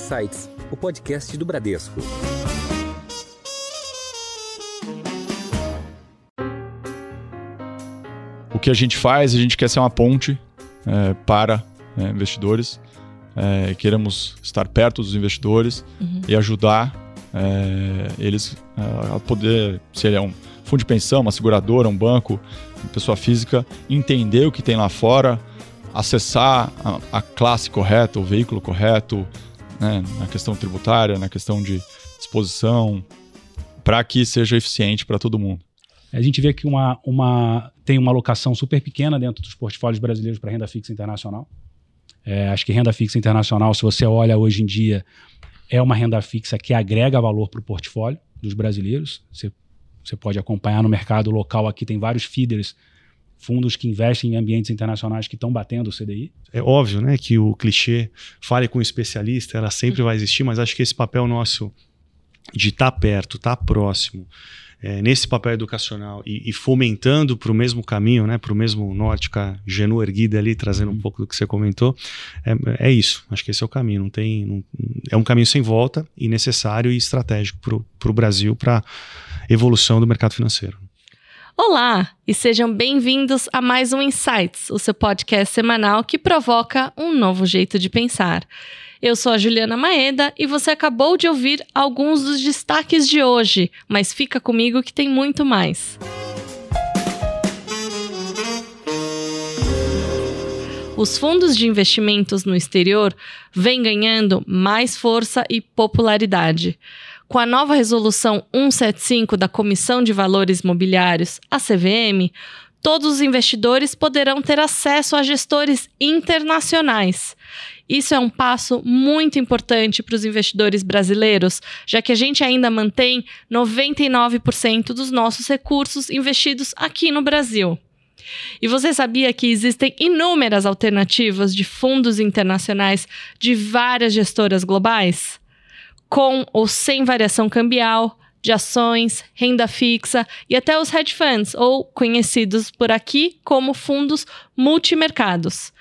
Insights, o podcast do Bradesco. O que a gente faz, a gente quer ser uma ponte é, para é, investidores. É, queremos estar perto dos investidores uhum. e ajudar é, eles é, a poder, se ele é um fundo de pensão, uma seguradora, um banco, uma pessoa física, entender o que tem lá fora, acessar a, a classe correta, o veículo correto, né, na questão tributária, na questão de disposição, para que seja eficiente para todo mundo. A gente vê que uma, uma, tem uma alocação super pequena dentro dos portfólios brasileiros para renda fixa internacional. É, acho que renda fixa internacional, se você olha hoje em dia, é uma renda fixa que agrega valor para o portfólio dos brasileiros. Você, você pode acompanhar no mercado local aqui, tem vários feeders fundos que investem em ambientes internacionais que estão batendo o CDI? É óbvio, né, que o clichê fale com um especialista, ela sempre vai existir, mas acho que esse papel nosso de estar tá perto, estar tá próximo, é, nesse papel educacional e, e fomentando para o mesmo caminho, né, para o mesmo norte, com a genu erguida ali, trazendo um uhum. pouco do que você comentou, é, é, isso. Acho que esse é o caminho. Não tem, não, é um caminho sem volta e necessário e estratégico para o Brasil, para evolução do mercado financeiro. Olá e sejam bem-vindos a mais um Insights, o seu podcast semanal que provoca um novo jeito de pensar. Eu sou a Juliana Maeda e você acabou de ouvir alguns dos destaques de hoje, mas fica comigo que tem muito mais. Os fundos de investimentos no exterior vêm ganhando mais força e popularidade. Com a nova resolução 175 da Comissão de Valores Mobiliários, a CVM, todos os investidores poderão ter acesso a gestores internacionais. Isso é um passo muito importante para os investidores brasileiros, já que a gente ainda mantém 99% dos nossos recursos investidos aqui no Brasil. E você sabia que existem inúmeras alternativas de fundos internacionais de várias gestoras globais? Com ou sem variação cambial, de ações, renda fixa e até os hedge funds, ou conhecidos por aqui como fundos multimercados.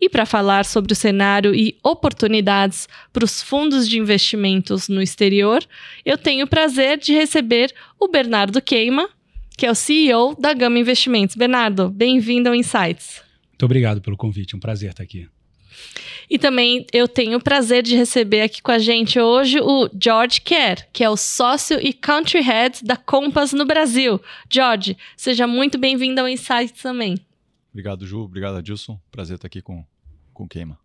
E para falar sobre o cenário e oportunidades para os fundos de investimentos no exterior, eu tenho o prazer de receber o Bernardo Queima, que é o CEO da Gama Investimentos. Bernardo, bem-vindo ao Insights. Muito obrigado pelo convite, é um prazer estar aqui. E também eu tenho o prazer de receber aqui com a gente hoje o George Kerr, que é o sócio e country head da Compass no Brasil. George, seja muito bem-vindo ao Insight também. Obrigado, Ju. Obrigado, Adilson. Prazer estar aqui com, com o Queima.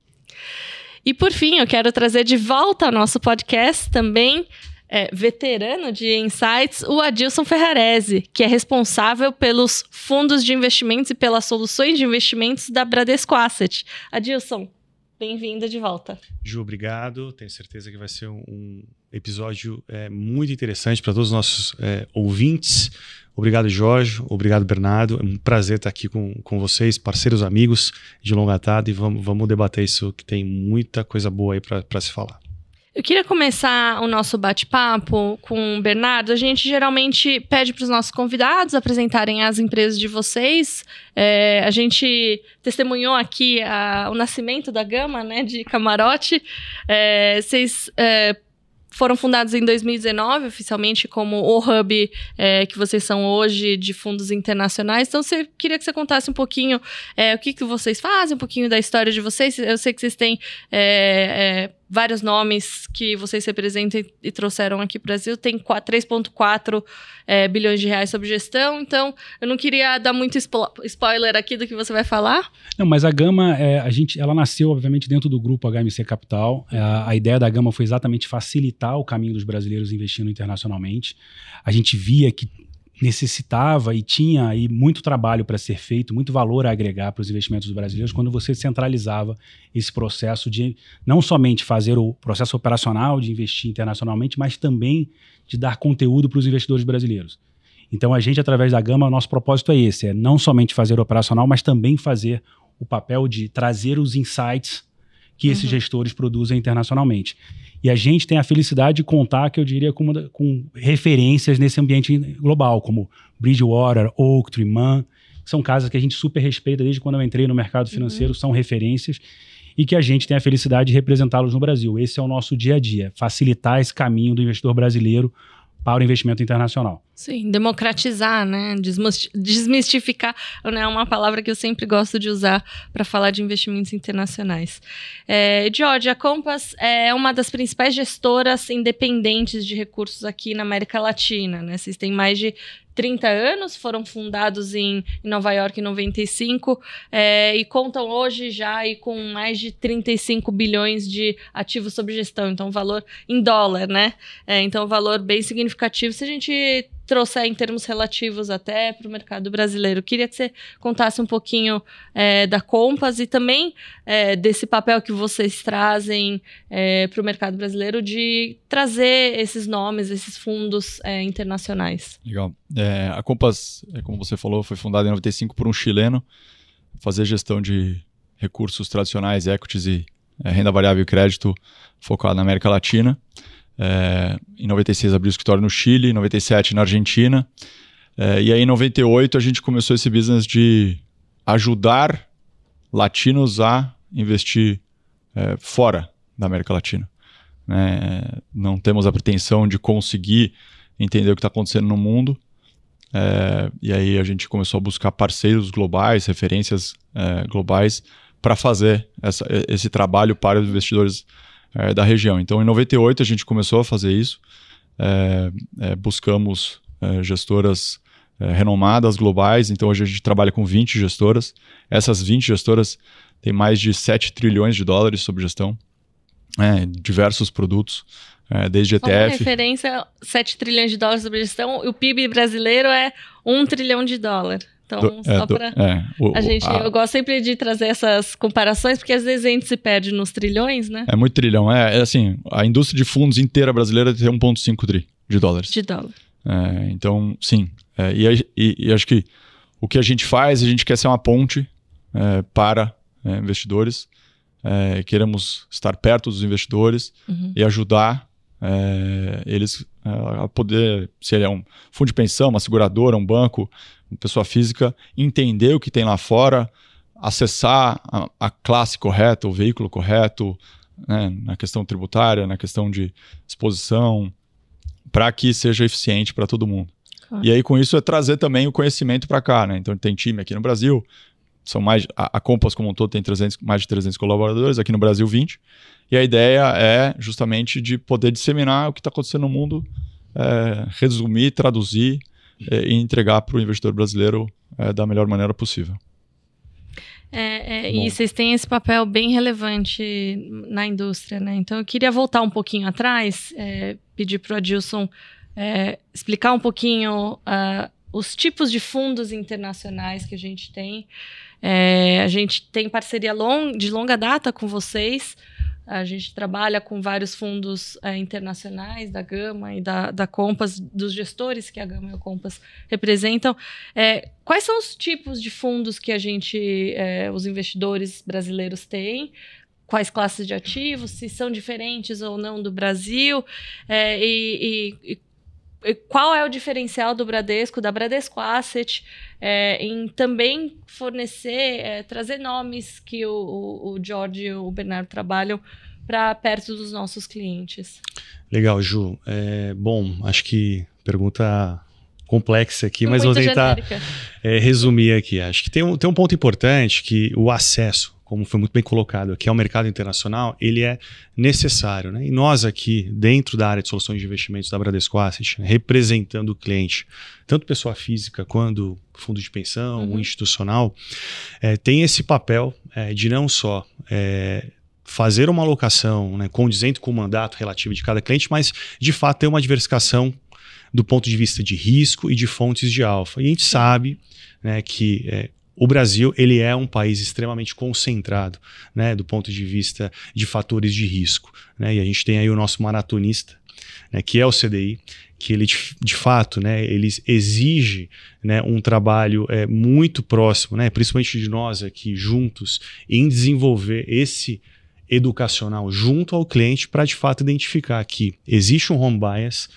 E por fim, eu quero trazer de volta ao nosso podcast também é, veterano de insights, o Adilson Ferrarese, que é responsável pelos fundos de investimentos e pelas soluções de investimentos da Bradesco Asset. Adilson, Bem-vinda de volta. Ju, obrigado. Tenho certeza que vai ser um, episódio é, muito interessante para todos os nossos é, ouvintes. Obrigado, Jorge. Obrigado, Bernardo. É um prazer estar aqui com, com vocês, parceiros, amigos de longa data, e vamos, vamos debater isso, que tem muita coisa boa aí para se falar. Eu queria começar o nosso bate-papo com o Bernardo. A gente geralmente pede para os nossos convidados apresentarem as empresas de vocês. É, a gente testemunhou aqui a, o nascimento da Gama, né, de Camarote. É, vocês é, foram fundados em 2019, oficialmente, como o hub é, que vocês são hoje de fundos internacionais. Então, você queria que você contasse um pouquinho é, o que, que vocês fazem, um pouquinho da história de vocês. Eu sei que vocês têm é, é vários nomes que vocês representam e, trouxeram aqui para o Brasil. Tem 3,4 é, bilhões de reais sob gestão, então eu não queria dar muito spo spoiler aqui do que você vai falar. Não, mas a Gama, é, a gente, ela nasceu, obviamente, dentro do grupo HMC Capital. É, a ideia da Gama foi exatamente facilitar o caminho dos brasileiros investindo internacionalmente. A gente via que necessitava e tinha aí muito trabalho para ser feito, muito valor a agregar para os investimentos brasileiros quando você centralizava esse processo de não somente fazer o processo operacional de investir internacionalmente, mas também de dar conteúdo para os investidores brasileiros. Então a gente através da Gama, nosso propósito é esse, é não somente fazer o operacional, mas também fazer o papel de trazer os insights que uhum. esses gestores produzem internacionalmente. E a gente tem a felicidade de contar, que eu diria, com, com referências nesse ambiente global, como Bridgewater, Oaktree, Man, que são casas que a gente super respeita desde quando eu entrei no mercado financeiro, uhum. são referências. e que a gente tem a felicidade de representá-los no Brasil. Esse é o nosso dia a dia, facilitar esse caminho do investidor brasileiro para o investimento internacional. Sim, democratizar, né? Desmistificar né? é uma palavra que eu sempre gosto de usar para falar de investimentos internacionais. É, George, a Compass é uma das principais gestoras independentes de recursos aqui na América Latina, né? Vocês têm mais de 30 anos, foram fundados em, Nova York em 95 é, e contam hoje já aí com mais de 35 bilhões de ativos sob gestão, então valor em dólar, né? É, então valor bem significativo se a gente trouxer em termos relativos até para o mercado brasileiro. Queria que você contasse um pouquinho é, da Compass e também é, desse papel que vocês trazem é, para o mercado brasileiro de trazer esses nomes, esses fundos é, internacionais. Legal. É, a Compass, é, como você falou, foi fundada em 95 por um chileno, fazer gestão de recursos tradicionais, equities e renda variável e crédito focado na América Latina. É, em 96 abriu o escritório no Chile, em 97 na Argentina. É, e aí em 98 a gente começou esse business de ajudar latinos a investir é, fora da América Latina. Né? Não temos a pretensão de conseguir entender o que está acontecendo no mundo. É, e aí a gente começou a buscar parceiros globais, referências é, globais para fazer essa, esse trabalho para os investidores é, da região. Então, em 98 a gente começou a fazer isso. É, é, buscamos é, gestoras é, renomadas, globais. Então, hoje a gente trabalha com 20 gestoras. Essas 20 gestoras têm mais de 7 trilhões de dólares sob gestão, diversos produtos. desde ETF. Como referência, 7 trilhões de dólares sob gestão, o PIB brasileiro é 1 trilhão de dólares. Então, do, só é, para. É, a gente, a... eu gosto sempre de trazer essas comparações, porque às vezes a gente se perde nos trilhões, né? É muito trilhão. É, é assim, a indústria de fundos inteira brasileira tem 1,5 tri de dólares. De dólar. É, então, sim. É, e, e, e, acho que o que a gente faz, a gente quer ser uma ponte é, para é, investidores. queremos estar perto dos investidores uhum. e ajudar eles a poder, se ele é um fundo de pensão, uma seguradora, um banco, pessoa física, entender o que tem lá fora, acessar a, a classe correta, o veículo correto, né, na questão tributária, na questão de exposição, para que seja eficiente para todo mundo. Claro. E aí, com isso, é trazer também o conhecimento para cá. Né? Então, tem time aqui no Brasil, são mais a, a Compass como um todo tem 300, mais de 300 colaboradores, aqui no Brasil 20. E a ideia é justamente de poder disseminar o que está acontecendo no mundo, é, resumir, traduzir é, e entregar para o investidor brasileiro é, da melhor maneira possível. É, é, e vocês têm esse papel bem relevante na indústria, né? Então eu queria voltar um pouquinho atrás, é, pedir para o Adilson é, explicar um pouquinho uh, os tipos de fundos internacionais que a gente tem. É, a gente tem parceria long, de longa data com vocês. A gente trabalha com vários fundos é, internacionais da Gama e da, da Compass, dos gestores que a Gama e a Compass representam. É, quais são os tipos de fundos que a gente, é, os investidores brasileiros têm? Quais classes de ativos, se são diferentes ou não do Brasil? É, e, e, e qual é o diferencial do Bradesco, da Bradesco Asset, é, em também fornecer, é, trazer nomes que o, o, George e o Bernardo trabalham para perto dos nossos clientes. Legal, Ju. É, bom, acho que pergunta complexa aqui, mas vou tentar é, resumir aqui. Acho que tem um, tem um ponto importante que o acesso como foi muito bem colocado aqui, ao mercado internacional, ele é necessário. Né? E nós aqui, dentro da área de soluções de investimentos da Bradesco Asset, representando o cliente, tanto pessoa física quanto fundo de pensão, uhum. institucional, é, tem esse papel é, de não só é, fazer uma alocação né, condizente com o mandato relativo de cada cliente, mas de fato ter uma diversificação do ponto de vista de risco e de fontes de alfa. E a gente sabe né, que é, o Brasil ele é um país extremamente concentrado, né, do ponto de vista de fatores de risco. Né, e a gente tem aí o nosso maratonista, né, que é o CDI, que ele de, de fato, né, ele exige né, um trabalho é, muito próximo, né, principalmente de nós aqui juntos, em desenvolver esse educacional junto ao cliente para de fato identificar que existe um home bias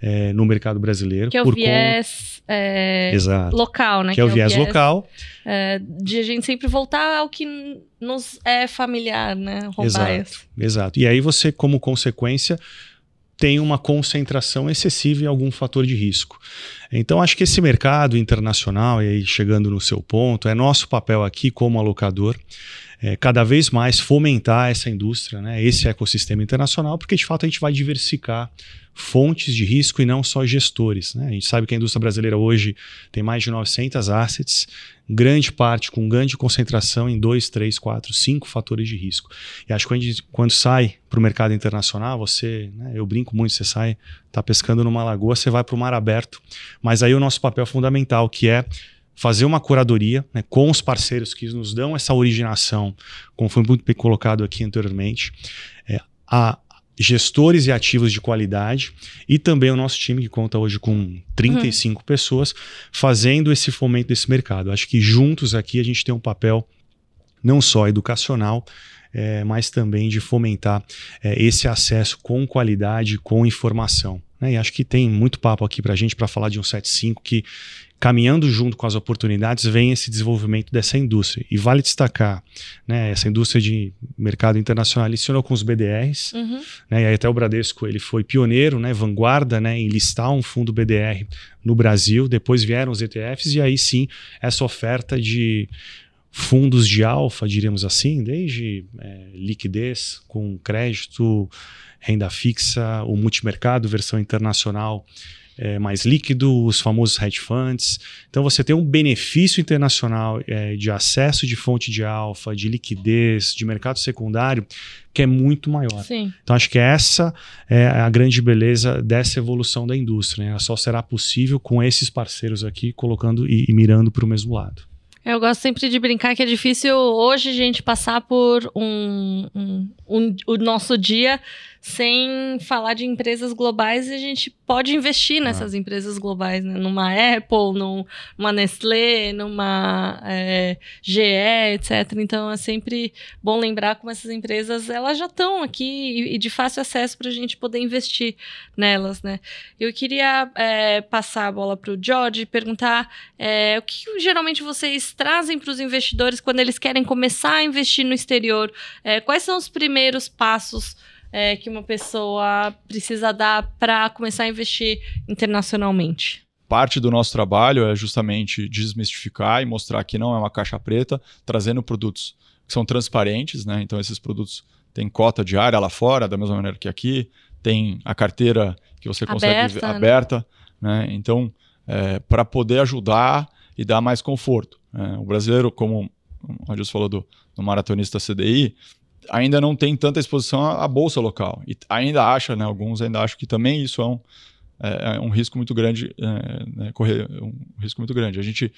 é, no mercado brasileiro. Que é o por viés é, Exato. local, né? Que é o viés local. é, de a gente sempre voltar ao que nos é familiar, né? Rombaias. Exato. E aí você, como consequência, tem uma concentração excessiva em algum fator de risco. Então, acho que esse mercado internacional, e aí chegando no seu ponto, é nosso papel aqui como alocador, é, cada vez mais fomentar essa indústria, né, esse ecossistema internacional, porque de fato a gente vai diversificar fontes de risco e não só gestores. Né? A gente sabe que a indústria brasileira hoje tem mais de 900 assets, grande parte com grande concentração em dois, três, quatro, cinco fatores de risco. E acho que quando, gente- quando sai para o mercado internacional, você, né, eu brinco muito, você sai, está pescando numa lagoa, você vai para o mar aberto. Mas aí o nosso papel fundamental, que é fazer uma curadoria né, com os parceiros que nos dão essa originação, como foi muito bem colocado aqui anteriormente, é, a gestores e ativos de qualidade e também o nosso time que conta hoje com 35 pessoas fazendo esse fomento desse mercado. Acho que juntos aqui a gente tem um papel não só educacional, é, mas também de fomentar é, esse acesso com qualidade, com informação. né? E acho que tem muito papo aqui para a gente para falar de um 75 que, caminhando junto com as oportunidades, vem esse desenvolvimento dessa indústria. E vale destacar, né, essa indústria de mercado internacional iniciou com os BDRs, Uhum. né, e aí até o Bradesco ele foi pioneiro, né, vanguarda né, em listar um fundo BDR no Brasil, depois vieram os ETFs e aí sim essa oferta de fundos de alfa, diríamos assim, desde é, liquidez com crédito, renda fixa, o multimercado, versão internacional é, mais líquido, os famosos hedge funds. Então você tem um benefício internacional é, de acesso de fonte de alfa, de liquidez, de mercado secundário, que é muito maior. Sim. Então acho que essa é a grande beleza dessa evolução da indústria. Né? Ela só será possível com esses parceiros aqui colocando e, e mirando para o mesmo lado. Eu gosto sempre de brincar que é difícil hoje a gente passar por um, um- um- o nosso dia sem falar de empresas globais a gente pode investir nessas empresas globais, né? Numa Apple, num- numa Nestlé, numa é, GE, etc. Então é sempre bom lembrar como essas empresas elas já estão aqui e, e de fácil acesso para a gente poder investir nelas, né? Eu queria é, passar a bola para o George e perguntar é, o que que geralmente vocês trazem para os investidores quando eles querem começar a investir no exterior? É, quais são os primeiros passos é, que uma pessoa precisa dar para começar a investir internacionalmente? Parte do nosso trabalho é justamente desmistificar e mostrar que não é uma caixa preta, trazendo produtos que são transparentes, né? Então esses produtos têm cota diária lá fora, da mesma maneira que aqui, tem a carteira que você consegue Aberta, ver- né? aberta, né? Então, para poder ajudar e dar mais conforto. né? O brasileiro, como o Adilson falou do, do maratonista CDI, ainda não tem tanta exposição à, à bolsa local. E ainda acha, né, alguns ainda acham que também isso é um, é, é um risco muito grande, é, né, correr um risco muito grande. A gente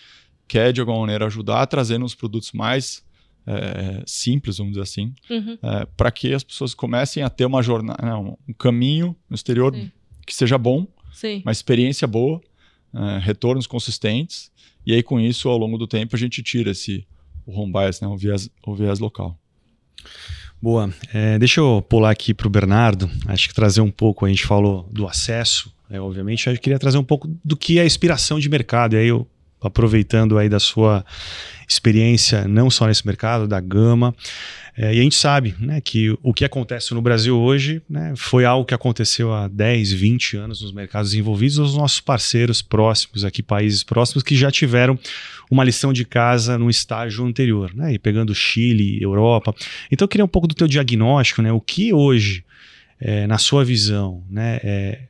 quer, de alguma maneira, ajudar trazendo os produtos mais é, simples, vamos dizer assim, Uhum. para que as pessoas comecem a ter uma jornada, né, um, um caminho no exterior Sim. que seja bom, Sim. uma experiência boa, é, retornos consistentes, e aí com isso, ao longo do tempo, a gente tira esse o home bias, né, o, viés, o viés local. Boa. É, deixa eu pular aqui para o Bernardo. Acho que trazer um pouco, a gente falou do acesso, né, obviamente. Eu queria trazer um pouco do que é a inspiração de mercado. E aí eu, aproveitando aí da sua experiência, não só nesse mercado, da gama. É, e a gente sabe né, que o que acontece no Brasil hoje né, foi algo que aconteceu há 10, 20 anos nos mercados envolvidos, os nossos parceiros próximos aqui, países próximos, que já tiveram uma lição de casa no estágio anterior, né, e pegando Chile, Europa. Então eu queria um pouco do teu diagnóstico, né, o que hoje, é, na sua visão, né, é,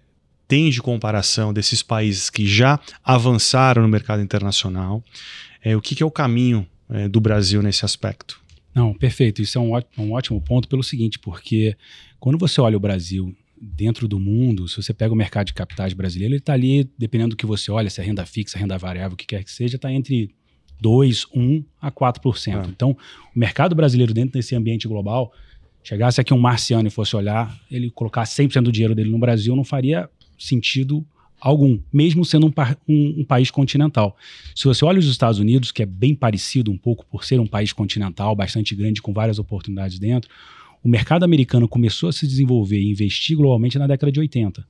tem de comparação desses países que já avançaram no mercado internacional, é, o que, que é o caminho é, do Brasil nesse aspecto? Não, perfeito. Isso é um, ó- um ótimo ponto pelo seguinte, porque quando você olha o Brasil dentro do mundo, se você pega o mercado de capitais brasileiro, ele está ali, dependendo do que você olha, se é renda fixa, renda variável, o que quer que seja, está entre 2, 1 a 4%. É. Então, o mercado brasileiro dentro desse ambiente global, chegasse aqui um marciano e fosse olhar, ele colocar 100% do dinheiro dele no Brasil, não faria sentido algum, mesmo sendo um, um- um país continental. Se você olha os Estados Unidos, que é bem parecido um pouco por ser um país continental, bastante grande, com várias oportunidades dentro, o mercado americano começou a se desenvolver e investir globalmente na década de 80.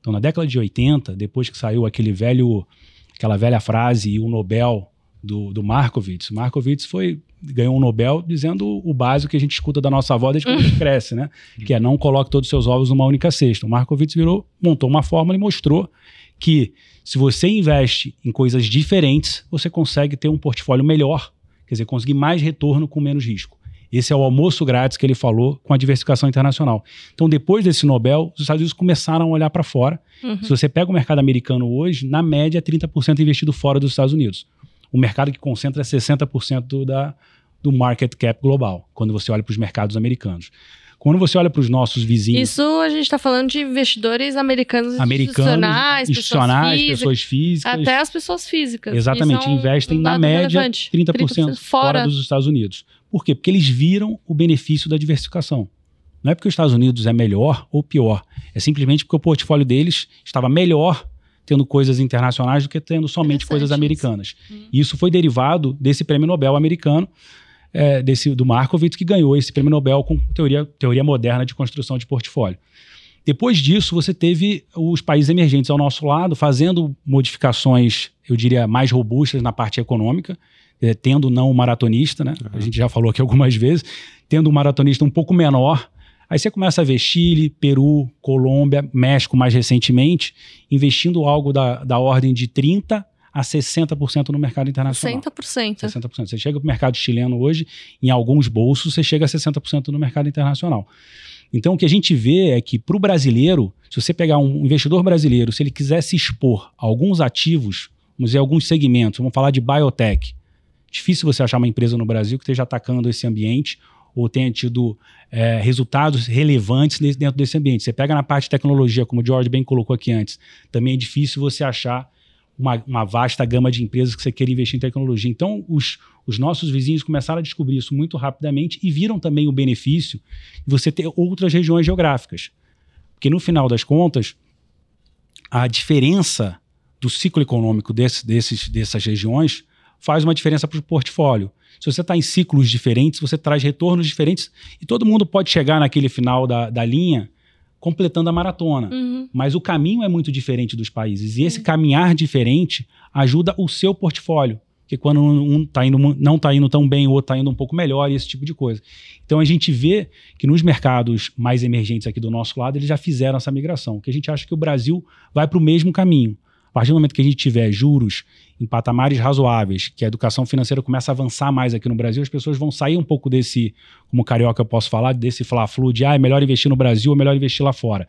Então, na década de 80, depois que saiu aquele velho, aquela velha frase e o Nobel do, do Markowitz, Markowitz foi ganhou um Nobel dizendo o básico que a gente escuta da nossa avó desde quando a gente cresce, né? Que é não coloque todos os seus ovos numa única cesta. O Markowitz virou, montou uma fórmula e mostrou que se você investe em coisas diferentes, você consegue ter um portfólio melhor, quer dizer, conseguir mais retorno com menos risco. Esse é o almoço grátis que ele falou com a diversificação internacional. Então, depois desse Nobel, os Estados Unidos começaram a olhar para fora. Uhum. Se você pega o mercado americano hoje, na média, 30% investido fora dos Estados Unidos. O mercado que concentra 60% da, do market cap global, quando você olha para os mercados americanos. Quando você olha para os nossos vizinhos. Isso a gente está falando de investidores americanos, americanos institucionais, institucionais pessoas, pessoas, físicas. Até as pessoas físicas. Exatamente, investem um na média 30%, 30% fora. fora dos Estados Unidos. Por quê? Porque eles viram o benefício da diversificação. Não é porque os Estados Unidos é melhor ou pior. É simplesmente porque o portfólio deles estava melhor tendo coisas internacionais do que tendo somente coisas americanas. Hum. Isso foi derivado desse prêmio Nobel americano, é, desse, do Markowitz, que ganhou esse prêmio Nobel com teoria, teoria moderna de construção de portfólio. Depois disso, você teve os países emergentes ao nosso lado fazendo modificações, eu diria, mais robustas na parte econômica, é, tendo não um maratonista, né? Uhum. A gente já falou aqui algumas vezes, tendo um maratonista um pouco menor. Aí você começa a ver Chile, Peru, Colômbia, México mais recentemente, investindo algo da, da ordem de 30% a 60% no mercado internacional. 60%. 60%. Você chega para o mercado chileno hoje, em alguns bolsos, você chega a 60% no mercado internacional. Então, o que a gente vê é que para o brasileiro, se você pegar um investidor brasileiro, se ele quiser se expor a alguns ativos, vamos dizer, alguns segmentos, vamos falar de biotech, Difícil você achar uma empresa no Brasil que esteja atacando esse ambiente ou tenha tido é, resultados relevantes dentro desse ambiente. Você pega na parte de tecnologia, como o George bem colocou aqui antes, também é difícil você achar uma, uma, vasta gama de empresas que você queira investir em tecnologia. Então, os, os nossos vizinhos começaram a descobrir isso muito rapidamente e viram também o benefício de você ter outras regiões geográficas. Porque, no final das contas, a diferença do ciclo econômico desse, desses, dessas regiões faz uma diferença para o portfólio. Se você está em ciclos diferentes, você traz retornos diferentes e todo mundo pode chegar naquele final da, da linha completando a maratona. Uhum. Mas o caminho é muito diferente dos países. E esse caminhar diferente ajuda o seu portfólio. Porque quando um tá indo, não está indo tão bem, o outro está indo um pouco melhor, e esse tipo de coisa. Então a gente vê que nos mercados mais emergentes aqui do nosso lado, eles já fizeram essa migração. Que a gente acha que o Brasil vai para o mesmo caminho. A partir do momento que a gente tiver juros em patamares razoáveis, que a educação financeira começa a avançar mais aqui no Brasil, as pessoas vão sair um pouco desse, como carioca eu posso falar, desse fla-flu de ah, é melhor investir no Brasil ou é melhor investir lá fora.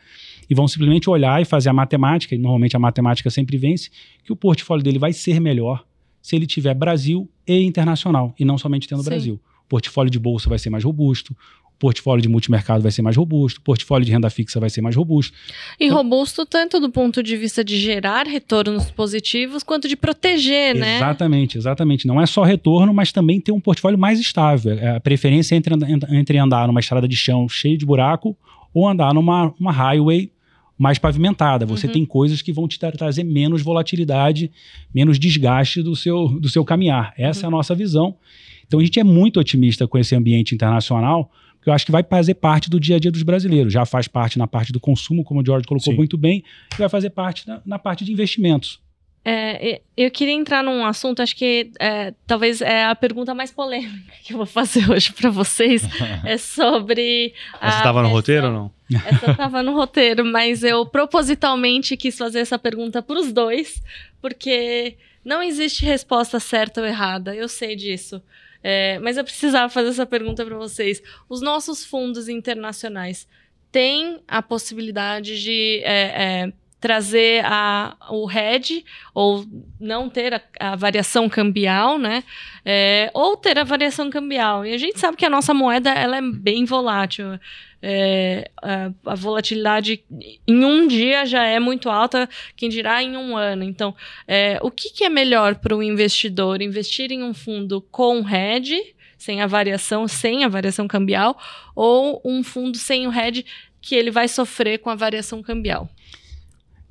E vão simplesmente olhar e fazer a matemática, e normalmente a matemática sempre vence, que o portfólio dele vai ser melhor se ele tiver Brasil e internacional, e não somente tendo Sim. Brasil. O portfólio de bolsa vai ser mais robusto, portfólio de multimercado vai ser mais robusto, portfólio de renda fixa vai ser mais robusto. E então, robusto tanto do ponto de vista de gerar retornos positivos, quanto de proteger, né? Exatamente, exatamente. Não é só retorno, mas também ter um portfólio mais estável. É, a preferência é entre, entre andar numa estrada de chão cheia de buraco ou andar numa uma highway mais pavimentada. Você uhum. tem coisas que vão te trazer menos volatilidade, menos desgaste do seu, do seu caminhar. Essa uhum. é a uhum. nossa visão. Então a gente é muito otimista com esse ambiente internacional, eu acho que vai fazer parte do dia a dia dos brasileiros. Já faz parte na parte do consumo, como o George colocou Sim. muito bem, e vai fazer parte na, na parte de investimentos. É, eu queria entrar num assunto, acho que é, talvez é a pergunta mais polêmica que eu vou fazer hoje para vocês. é sobre. Essa estava no roteiro ou não? Essa estava no roteiro, mas eu propositalmente quis fazer essa pergunta para os dois, porque não existe resposta certa ou errada, eu sei disso. É, mas eu precisava fazer essa pergunta para vocês. Os nossos fundos internacionais têm a possibilidade de é, é, trazer a, o hedge, ou não ter a, a variação cambial, né? É, ou ter a variação cambial. E a gente sabe que a nossa moeda ela é bem volátil é, a, a, volatilidade em um dia já é muito alta, quem dirá em um ano. Então, é, o que, que é melhor para o investidor? Investir em um fundo com hedge, sem a variação, sem a variação cambial, ou um fundo sem o hedge que ele vai sofrer com a variação cambial?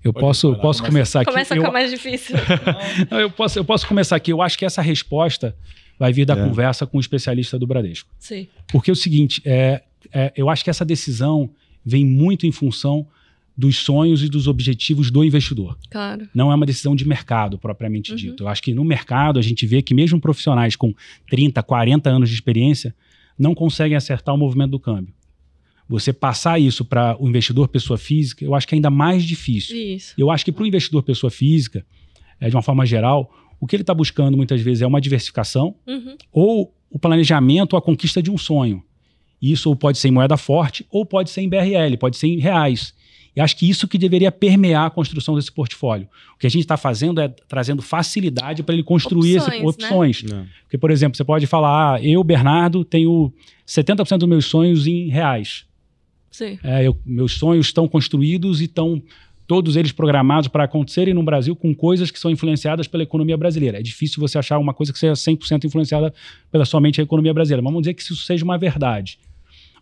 Eu posso, falar, posso começar aqui. Começa eu... com a mais difícil. Não, eu, posso, eu posso começar aqui. Eu acho que essa resposta vai vir da é. conversa com o especialista do Bradesco. Sim. Porque é o seguinte, é, é, eu acho que essa decisão vem muito em função dos sonhos e dos objetivos do investidor. Claro. Não é uma decisão de mercado, propriamente Uhum. dito. Eu acho que no mercado a gente vê que mesmo profissionais com 30, 40 anos de experiência não conseguem acertar o movimento do câmbio. Você passar isso para o investidor pessoa física, eu acho que é ainda mais difícil. Isso. Eu acho que para o investidor pessoa física, é, de uma forma geral, o que ele está buscando muitas vezes é uma diversificação Uhum. ou o planejamento ou a conquista de um sonho. Isso ou pode ser em moeda forte ou pode ser em BRL, pode ser em reais. E acho que isso que deveria permear a construção desse portfólio. O que a gente está fazendo é trazendo facilidade para ele construir esse- Opções, né? opções. Não. Porque, por exemplo, você pode falar, ah, eu, Bernardo, tenho 70% dos meus sonhos em reais. É, eu- meus sonhos estão construídos e estão todos eles programados para acontecerem no Brasil com coisas que são influenciadas pela economia brasileira. É difícil você achar uma coisa que seja 100% influenciada pela somente a economia brasileira. Vamos dizer que isso seja uma verdade.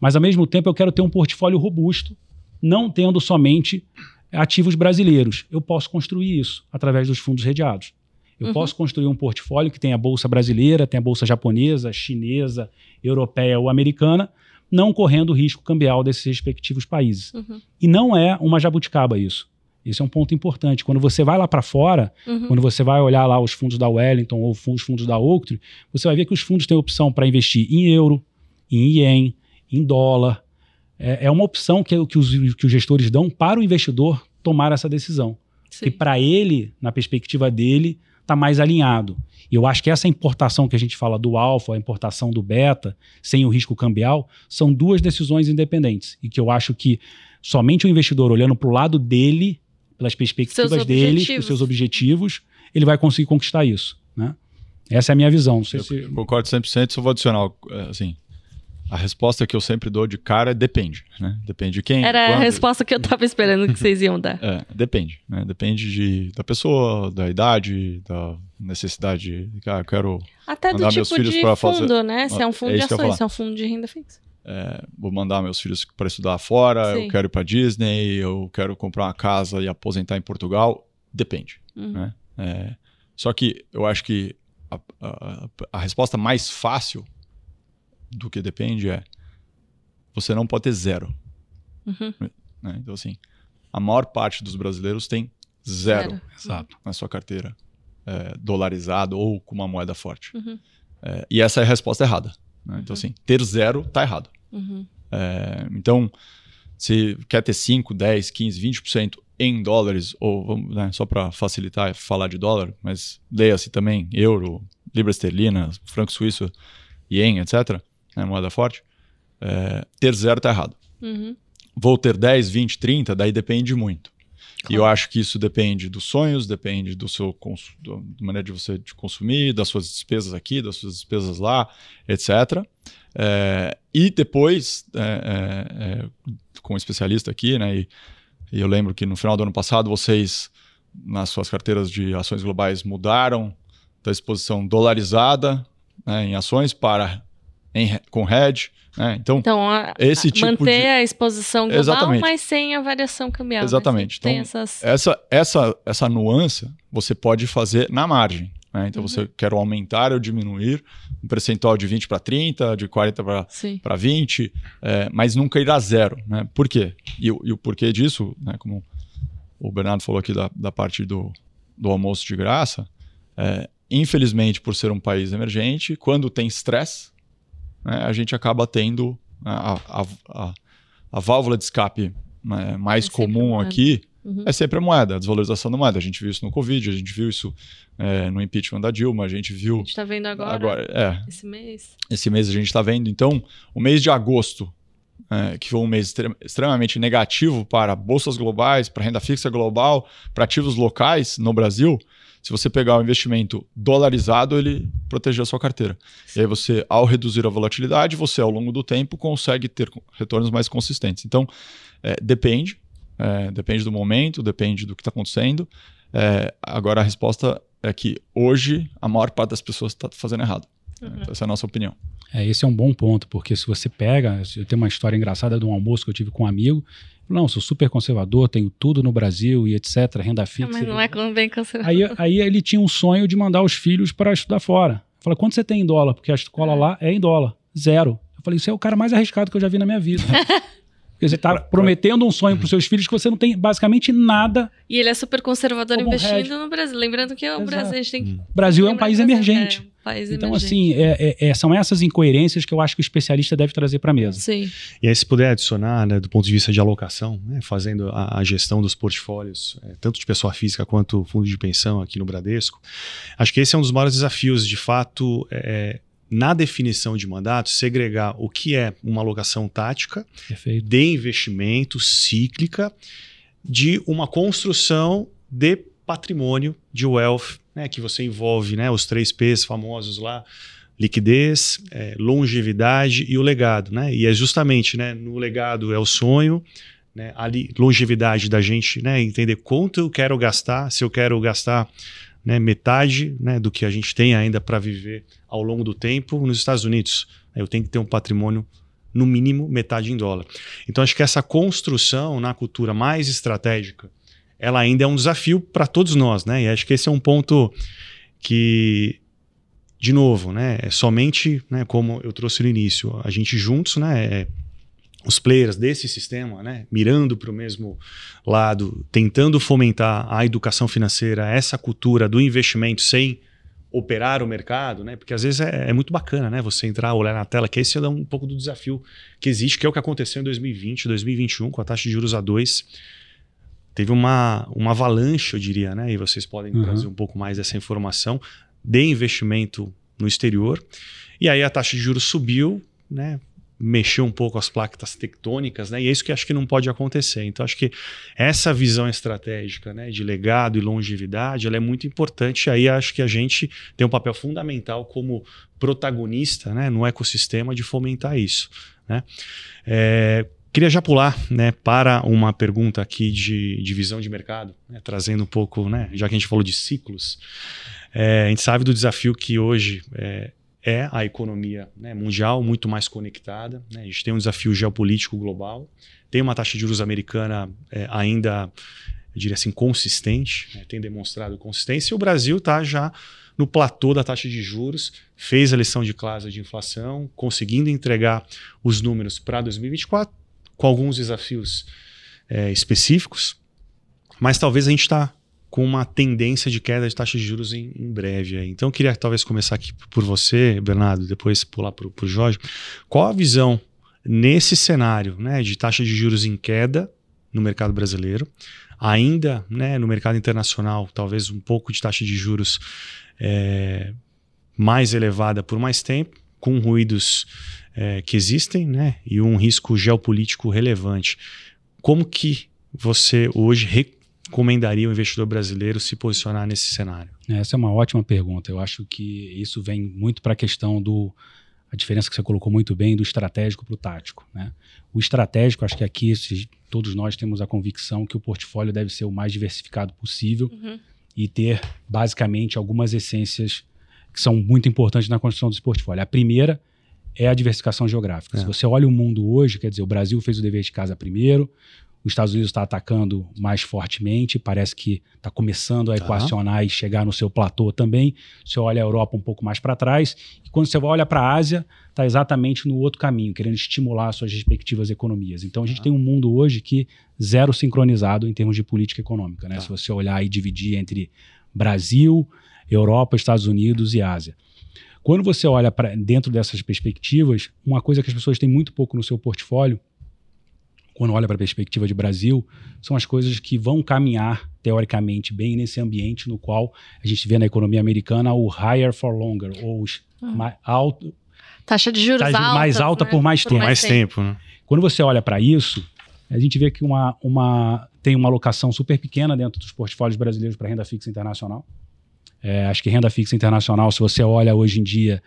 Mas, ao mesmo tempo, eu quero ter um portfólio robusto, não tendo somente ativos brasileiros. Eu posso construir isso através dos fundos redeados. Eu Uhum. posso construir um portfólio que tenha a bolsa brasileira, tenha a bolsa japonesa, chinesa, europeia ou americana, não correndo o risco cambial desses respectivos países. Uhum. E não é uma jabuticaba isso. Esse é um ponto importante. Quando você vai lá para fora, Uhum. quando você vai olhar lá os fundos da Wellington ou os fundos da Oaktree, você vai ver que os fundos têm opção para investir em euro, em ien, em dólar. É, é uma opção que, que, os, que os gestores dão para o investidor tomar essa decisão. Sim. Que para ele, na perspectiva dele, está mais alinhado. E eu acho que essa importação que a gente fala do alfa, a importação do beta, sem o risco cambial, são duas decisões independentes. E que eu acho que somente o investidor olhando para o lado dele, pelas perspectivas Seus dele, objetivos. os seus objetivos, ele vai conseguir conquistar isso. Né? Essa é a minha visão. Não sei Eu se... concordo 100%, só vou adicionar, é, assim, a resposta que eu sempre dou de cara é depende, né? Depende de quem. Era a quando. resposta que eu tava esperando que vocês iam dar. É, depende, né? Depende de, da pessoa, da idade, da necessidade. Ah, eu quero, Até do tipo filhos de fundo, fazer- né? Se é um fundo É de ações, se é um fundo de renda fixa. é, vou mandar meus filhos para estudar fora, Sim. eu quero ir para Disney, eu quero comprar uma casa e aposentar em Portugal. Depende. Uhum. né? É, só que eu acho que a, a- a resposta mais fácil do que depende é você não pode ter zero. Uhum. né? Então, assim, a maior parte dos brasileiros tem zero, Zero. Exato. na sua carteira, é, dolarizado ou com uma moeda forte. Uhum. É, e essa é a resposta errada. né? Então, assim, ter zero tá errado. Uhum. É, então, se quer ter 5, 10, 15, 20% em dólares, ou vamos, né, só para facilitar falar de dólar, mas leia-se também euro, libra esterlina, franco suíço, ien, etc., né, moeda forte, é, ter zero está errado. Uhum. Vou ter 10, 20, 30, daí depende muito. E Claro. eu acho que isso depende dos sonhos, depende do seu da maneira de você de consumir, das suas despesas aqui, das suas despesas lá, etc. É, e depois, é, é, é, com um especialista aqui, né? E, e eu lembro que no final do ano passado vocês, nas suas carteiras de ações globais, mudaram da exposição dolarizada né, em ações para em, com hedge. Né? Então, Então, a, Esse tipo manter de- a exposição global, Exatamente. mas sem a variação cambial. Exatamente. Tem Então, essas... essa, essa, essa nuance você pode fazer na margem. né? Então, Uhum. você quer aumentar ou diminuir um percentual de 20 para 30, de 40 para Sim. para 20, é, mas nunca ir a zero. Né? Por quê? E, o- e o porquê disso, né, como o Bernardo falou aqui da, da parte do, do almoço de graça, é, infelizmente, por ser um país emergente, quando tem estresse, né, a gente acaba tendo a, a, a, a válvula de escape né, mais É a comum aqui Uhum. é sempre a moeda, a desvalorização da moeda. A gente viu isso no Covid, a gente viu isso é, no impeachment da Dilma, a gente A viu gente tá vendo agora, agora é, esse mês. esse mês a gente está vendo. Então, o mês de agosto, é, que foi um mês extre- extremamente negativo para bolsas globais, para renda fixa global, para ativos locais no Brasil, se você pegar o investimento dolarizado, ele protegeu a sua carteira. E aí você, ao reduzir a volatilidade, você, ao longo do tempo, consegue ter retornos mais consistentes. Então, é, depende. é, depende do momento, depende do que está acontecendo. É, agora, a resposta é que hoje a maior parte das pessoas está fazendo errado. Então, essa é a nossa opinião. É, esse é um bom ponto, porque se você pega, eu tenho uma história engraçada de um almoço que eu tive com um amigo, não, sou super conservador, tenho tudo no Brasil e etc, renda fixa. Mas não é como bem cancelado. Aí, aí ele tinha um sonho de mandar os filhos para estudar fora. Falei, quanto você tem em dólar? Porque a escola lá é em dólar, zero. Eu falei, isso é o cara mais arriscado que eu já vi na minha vida. Porque você está prometendo um sonho para os seus filhos que você não tem basicamente nada. E ele é super conservador investindo no Brasil. Lembrando que o Exato. Brasil, a gente tem que. O Brasil é um país emergente. É país Então, emergente. assim, é- é- é- são essas incoerências que eu acho que o especialista deve trazer para a mesa. Sim. E aí, se puder adicionar, né, do ponto de vista de alocação, né, fazendo a, a gestão dos portfólios, é, tanto de pessoa física quanto fundo de pensão aqui no Bradesco, acho que esse é um dos maiores desafios, de fato, é, na definição de mandatos, segregar o que é uma alocação tática Perfeito. de investimento cíclica de uma construção de patrimônio de wealth, né, que você envolve né, os três P's famosos lá, liquidez, eh, longevidade e o legado. Né? E é justamente né, no legado é o sonho, né, a longevidade da gente né, entender quanto eu quero gastar, se eu quero gastar né, metade né, do que a gente tem ainda para viver ao longo do tempo nos Estados Unidos. Eu tenho que ter um patrimônio no mínimo metade em dólar. Então acho que essa construção na cultura mais estratégica, ela ainda é um desafio para todos nós, né? E acho que esse é um ponto que de novo, né, é somente, né, como eu trouxe no início, a gente juntos, né, é, os players desse sistema, né, mirando para o mesmo lado, tentando fomentar a educação financeira, essa cultura do investimento sem operar o mercado, né? Porque às vezes é, é muito bacana, né? Você entrar, olhar na tela, que esse é um pouco do desafio que existe, que é o que aconteceu em 2020, 2021, com a taxa de juros a 2. Teve uma, uma avalanche, eu diria, né? E vocês podem Uhum. trazer um pouco mais dessa informação de investimento no exterior. E aí a taxa de juros subiu, né? Mexeu um pouco as placas tectônicas, né? E é isso que acho que não pode acontecer. Então, acho que essa visão estratégica, né, de legado e longevidade, ela é muito importante. E aí acho que a gente tem um papel fundamental como protagonista, né, no ecossistema de fomentar isso, né? É, Queria já pular né, para uma pergunta aqui de, de visão de mercado, né, trazendo um pouco, né, já que a gente falou de ciclos, é, a gente sabe do desafio que hoje é, é a economia né, mundial muito mais conectada. Né, a gente tem um desafio geopolítico global, tem uma taxa de juros americana é, ainda, eu diria assim, consistente, né, tem demonstrado consistência, e o Brasil está já no platô da taxa de juros, fez a lição de classe de inflação, conseguindo entregar os números para 2024 com alguns desafios é, específicos, mas talvez a gente está com uma tendência de queda de taxa de juros em, em breve. Então, eu queria talvez começar aqui por você, Bernardo, depois pular para o Jorge. Qual a visão nesse cenário né, de taxa de juros em queda no mercado brasileiro, ainda né, no mercado internacional, talvez um pouco de taxa de juros é, mais elevada por mais tempo, com ruídos é, que existem, né? E um risco geopolítico relevante. Como que você hoje recomendaria o investidor brasileiro se posicionar nesse cenário? Essa é uma ótima pergunta. Eu acho que isso vem muito para a questão do a diferença que você colocou muito bem do estratégico para o tático. Né? O estratégico, acho que aqui se- todos nós temos a convicção que o portfólio deve ser o mais diversificado possível Uhum. e ter basicamente algumas essências que são muito importantes na construção desse portfólio. A primeira é a diversificação geográfica. É. Se você olha o mundo hoje, quer dizer, o Brasil fez o dever de casa primeiro, os Estados Unidos está atacando mais fortemente, parece que está começando a Tá. equacionar e chegar no seu platô também. Você olha a Europa um pouco mais para trás, e quando você olha para a Ásia, está exatamente no outro caminho, querendo estimular suas respectivas economias. Então a gente Tá. tem um mundo hoje que zero sincronizado em termos de política econômica. Né? Tá. Se você olhar e dividir entre Brasil, Europa, Estados Unidos e Ásia. Quando você olha para dentro dessas perspectivas, uma coisa que as pessoas têm muito pouco no seu portfólio, quando olha para a perspectiva de Brasil, são as coisas que vão caminhar teoricamente bem nesse ambiente no qual a gente vê na economia americana o higher for longer, ou os Hum. mais alto, Taxa de juros Taxa alta. mais alta por mais tempo. Mais tempo, né? quando você olha para isso, a gente vê que uma, uma, tem uma alocação super pequena dentro dos portfólios brasileiros para renda fixa internacional. É, acho que renda fixa internacional, se você olha hoje em dia,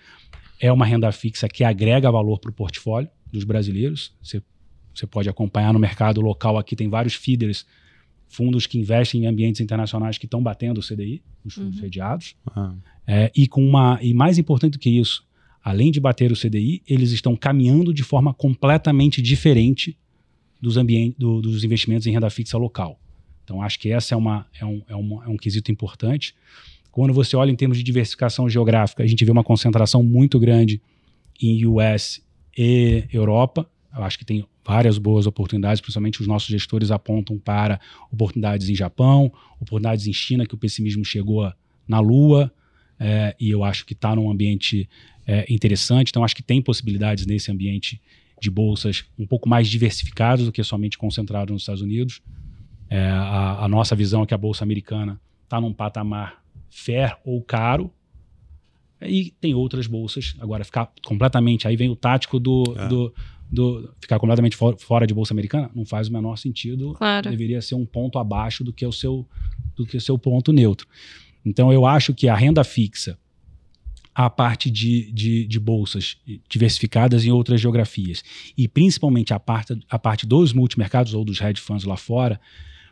é uma renda fixa que agrega valor para o portfólio dos brasileiros. Você, você pode acompanhar no mercado local aqui, tem vários feeders, fundos que investem em ambientes internacionais que estão batendo o CDI, os fundos Uhum. sediados. Ah, É, e com uma e mais importante do que isso, além de bater o CDI, eles estão caminhando de forma completamente diferente dos, do- dos investimentos em renda fixa local. Então acho que essa é uma é um, é, é um quesito importante. Quando você olha em termos de diversificação geográfica, a gente vê uma concentração muito grande em US e Europa. Eu acho que tem várias boas oportunidades, principalmente os nossos gestores apontam para oportunidades em Japão, oportunidades em China, que o pessimismo chegou na Lua, é, e eu acho que está num ambiente é, interessante. Então, acho que tem possibilidades nesse ambiente de bolsas um pouco mais diversificados do que somente concentrado nos Estados Unidos. É, a, a, nossa visão é que a bolsa americana está num patamar fair ou caro. E tem outras bolsas. Agora, ficar completamente. Aí vem o tático do. É. do, do ficar completamente for, fora de bolsa americana não faz o menor sentido. Claro. Deveria ser um ponto abaixo do que o seu, do que o seu ponto neutro. Então, eu acho que a renda fixa a parte de, de, de, bolsas diversificadas em outras geografias e principalmente a parte, a parte dos multimercados ou dos hedge funds lá fora,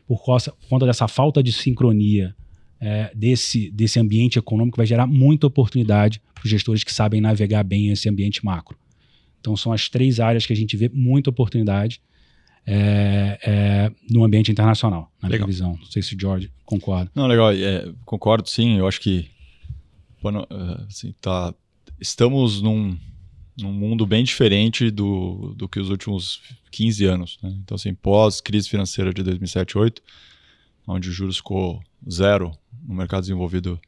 por, causa, por conta dessa falta de sincronia é, desse, desse ambiente econômico, vai gerar muita oportunidade para os gestores que sabem navegar bem esse ambiente macro. Então, são as três áreas que a gente vê muita oportunidade é, é, no ambiente internacional, na legal. minha visão. Não sei se o George concorda. Não, legal. É, concordo, sim. Eu acho que assim, tá, estamos num, num mundo bem diferente do, do que os últimos 15 anos. Né? Então, assim, pós-crise financeira de 2007 2008, onde o juros ficou zero no mercado desenvolvido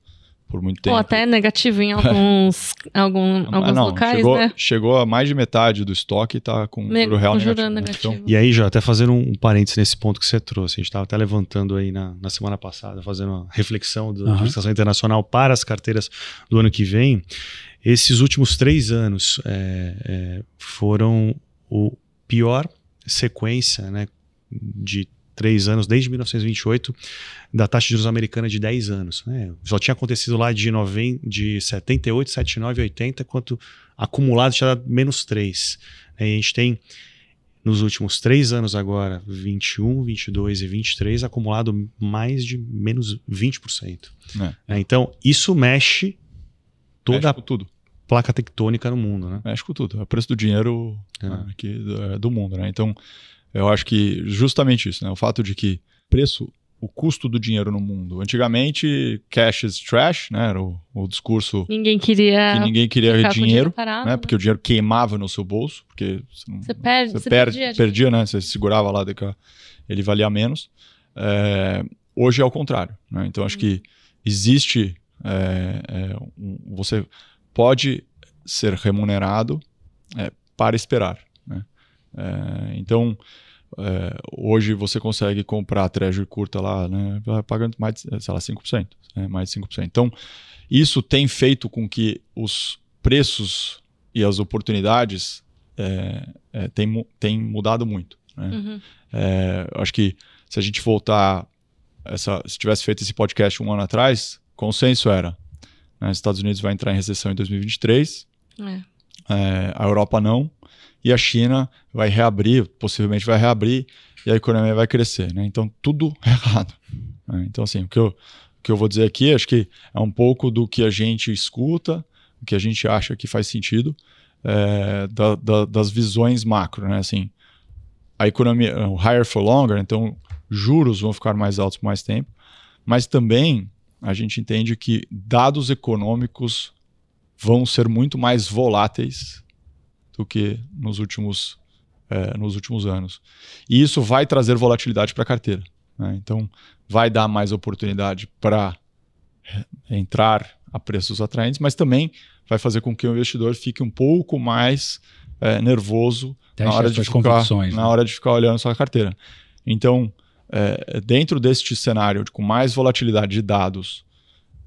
por muito tempo. Ou até negativo em alguns, algum, ah, alguns não, locais, chegou, né? Chegou a mais de metade do estoque e está com o juro real negativo. negativo. Então, e aí, já até fazendo um parênteses nesse ponto que você trouxe, a gente estava até levantando aí na, na semana passada, fazendo uma reflexão da uhum. internacional para as carteiras do ano que vem. Esses últimos três anos é, é, foram o pior sequência né, de três anos, desde 1928, da taxa de juros americana de 10 anos. Né? Só tinha acontecido lá de, 90, de 78, 79 80, quanto acumulado tinha dado menos 3. E a gente tem, nos últimos três anos agora, 21, 22 e 23, acumulado mais de menos 20%. É. É, então, isso mexe toda mexe a tudo. placa tectônica no mundo. Né? Mexe com tudo. É o preço do dinheiro é. Né, aqui do, é, do mundo. Né? Então, eu acho que justamente isso, né? O fato de que preço, o custo do dinheiro no mundo. Antigamente, cash is trash, né? Era o, o discurso ninguém queria que ninguém queria dinheiro, dinheiro parado, né? Porque o dinheiro queimava no seu bolso, porque você, não, você perde, você, você perde, perdia, perdia, né? Você segurava lá, ele valia menos. É, hoje é o contrário, né? Então acho que existe é, é, um, você pode ser remunerado é, para esperar. Né? É, então é, hoje você consegue comprar treasury curta lá, né, pagando mais de, sei lá, 5%, né, mais de 5%. Então, isso tem feito com que os preços e as oportunidades é, é, tem, tem mudado muito. Né? Uhum. É, acho que se a gente voltar, essa, se tivesse feito esse podcast um ano atrás, consenso era, né, os Estados Unidos vai entrar em recessão em 2023, é. é. a Europa não, e a China vai reabrir, possivelmente vai reabrir, e a economia vai crescer. Né? Então, tudo errado. Né? Então, assim, o que, eu, o que eu vou dizer aqui, acho que é um pouco do que a gente escuta, o que a gente acha que faz sentido, é, da, da, das visões macro. Né? Assim, a economia, o higher for longer, então juros vão ficar mais altos por mais tempo, mas também a gente entende que dados econômicos vão ser muito mais voláteis do que nos últimos, é, nos últimos anos. E isso vai trazer volatilidade para a carteira. Né? Então, vai dar mais oportunidade para entrar a preços atraentes, mas também vai fazer com que o investidor fique um pouco mais é, nervoso na hora, de ficar, né? na hora de ficar olhando sua carteira. Então, é, dentro deste cenário com mais volatilidade de dados,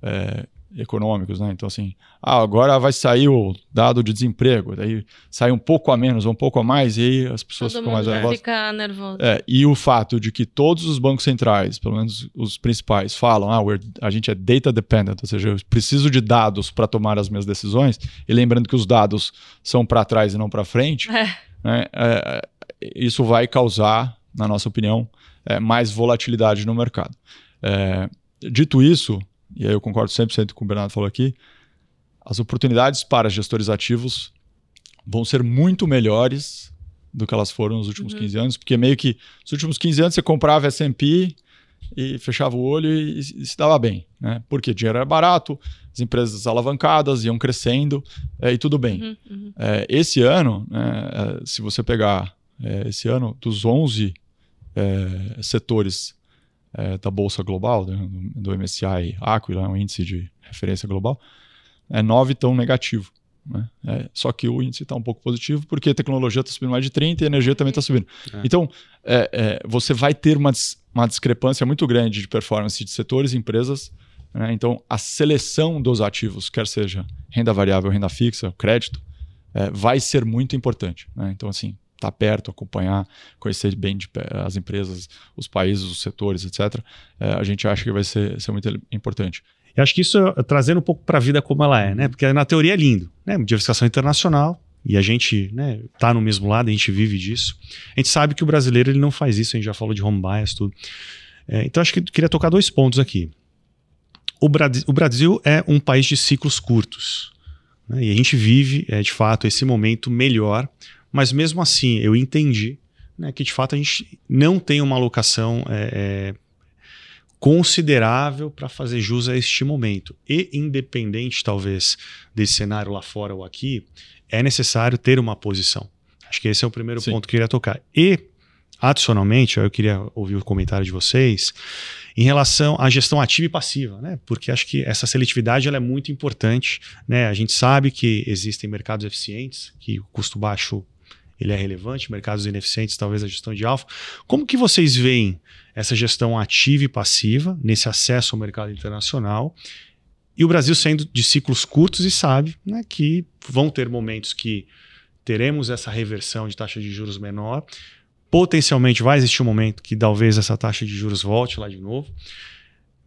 é, econômicos, né? Então, assim, ah, agora vai sair o dado de desemprego, daí sai um pouco a menos, um pouco a mais, e aí as pessoas Todo ficam mais nervosas. Fica nervoso. É, e o fato de que todos os bancos centrais, pelo menos os principais, falam, ah, a gente é data dependent, ou seja, eu preciso de dados para tomar as minhas decisões, e lembrando que os dados são para trás e não para frente, é. Né? É, isso vai causar, na nossa opinião, é, mais volatilidade no mercado. É, dito isso, e aí eu concordo 100% com o Bernardo falou aqui, as oportunidades para gestores ativos vão ser muito melhores do que elas foram nos últimos uhum. 15 anos, porque meio que nos últimos 15 anos você comprava S&P e fechava o olho e, e se dava bem. Né? Porque dinheiro era barato, as empresas alavancadas iam crescendo é, e tudo bem. Uhum, uhum. É, esse ano, né, é, se você pegar é, esse ano, dos 11 é, setores é, da Bolsa Global, né, do MSCI Aquila, um índice de referência global, é, nove estão negativo. Né? É, só que o índice está um pouco positivo porque a tecnologia está subindo mais de 30 e a energia também está subindo. É. Então, é, é, você vai ter uma, uma discrepância muito grande de performance de setores e empresas. Né? Então, a seleção dos ativos, quer seja renda variável, renda fixa, crédito, é, vai ser muito importante. Né? Então, assim, estar tá perto, acompanhar, conhecer bem de, as empresas, os países, os setores, etc., é, a gente acha que vai ser, ser muito importante. Eu acho que isso é trazendo um pouco para a vida como ela é, né? Porque na teoria é lindo, né? Diversificação internacional, e a gente né, tá no mesmo lado, a gente vive disso. A gente sabe que o brasileiro ele não faz isso, a gente já falou de home bias, tudo. É, então acho que queria tocar dois pontos aqui. O, Brasil, o Brasil é um país de ciclos curtos. Né, e a gente vive, é, de fato, esse momento melhor, mas mesmo assim eu entendi né, que de fato a gente não tem uma alocação é, é considerável para fazer jus a este momento. E independente, talvez, desse cenário lá fora ou aqui, é necessário ter uma posição. Acho que esse é o primeiro Sim. ponto que eu queria tocar. E, adicionalmente, eu queria ouvir o comentário de vocês em relação à gestão ativa e passiva, né? Porque acho que essa seletividade ela é muito importante, né? A gente sabe que existem mercados eficientes, que o custo baixo ele é relevante, mercados ineficientes, talvez a gestão de alfa. Como que vocês veem essa gestão ativa e passiva nesse acesso ao mercado internacional? E o Brasil sendo de ciclos curtos e sabe né, que vão ter momentos que teremos essa reversão de taxa de juros menor. Potencialmente vai existir um momento que talvez essa taxa de juros volte lá de novo.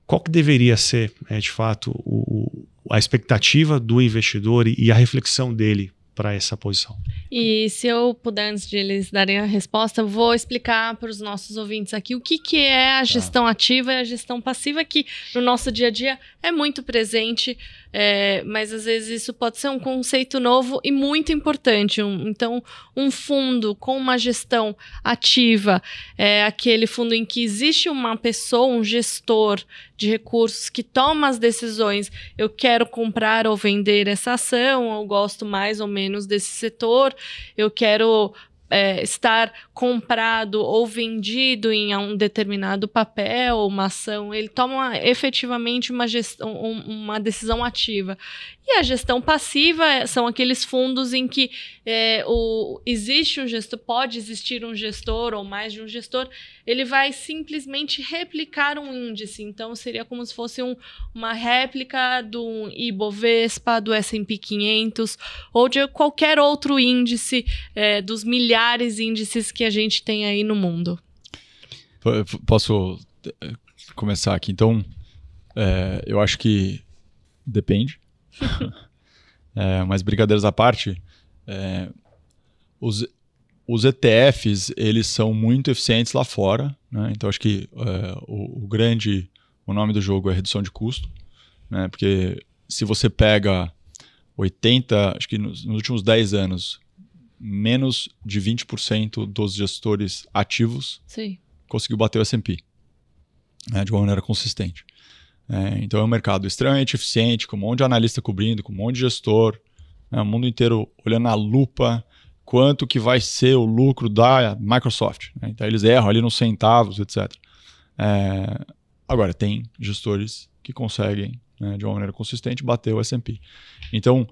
Qual que deveria ser, é, de fato, o, a expectativa do investidor e, e a reflexão dele para essa posição. E se eu puder, antes de eles darem a resposta, vou explicar para os nossos ouvintes aqui o que, que é a tá. gestão ativa e a gestão passiva, que no nosso dia a dia é muito presente, é, mas às vezes isso pode ser um conceito novo e muito importante. Um, então, um fundo com uma gestão ativa é aquele fundo em que existe uma pessoa, um gestor de recursos que toma as decisões. Eu quero comprar ou vender essa ação, eu gosto mais ou menos desse setor, eu quero é, estar comprado ou vendido em um determinado papel, uma ação, ele toma efetivamente uma, gestão, uma decisão ativa. E a gestão passiva é, são aqueles fundos em que é, o, existe um gestor, pode existir um gestor ou mais de um gestor, ele vai simplesmente replicar um índice. Então, seria como se fosse um, uma réplica do Ibovespa, do S&P 500 ou de qualquer outro índice é, dos milhares de índices que a gente tem aí no mundo. Posso é, começar aqui? Então, é, eu acho que depende é, mas brincadeiras à parte, é, os, os ETFs eles são muito eficientes lá fora, né? então acho que é, o, o, grande, o nome do jogo é redução de custo, né? porque se você pega 80, acho que nos, nos últimos 10 anos, menos de 20% dos gestores ativos Sim. conseguiu bater o S&P né? de uma maneira consistente. É, então é um mercado extremamente eficiente, com um monte de analista cobrindo, com um monte de gestor, né, o mundo inteiro olhando na lupa quanto que vai ser o lucro da Microsoft. Né? Então eles erram ali nos centavos, etc. É, agora, tem gestores que conseguem, né, de uma maneira consistente, bater o S&P. Então,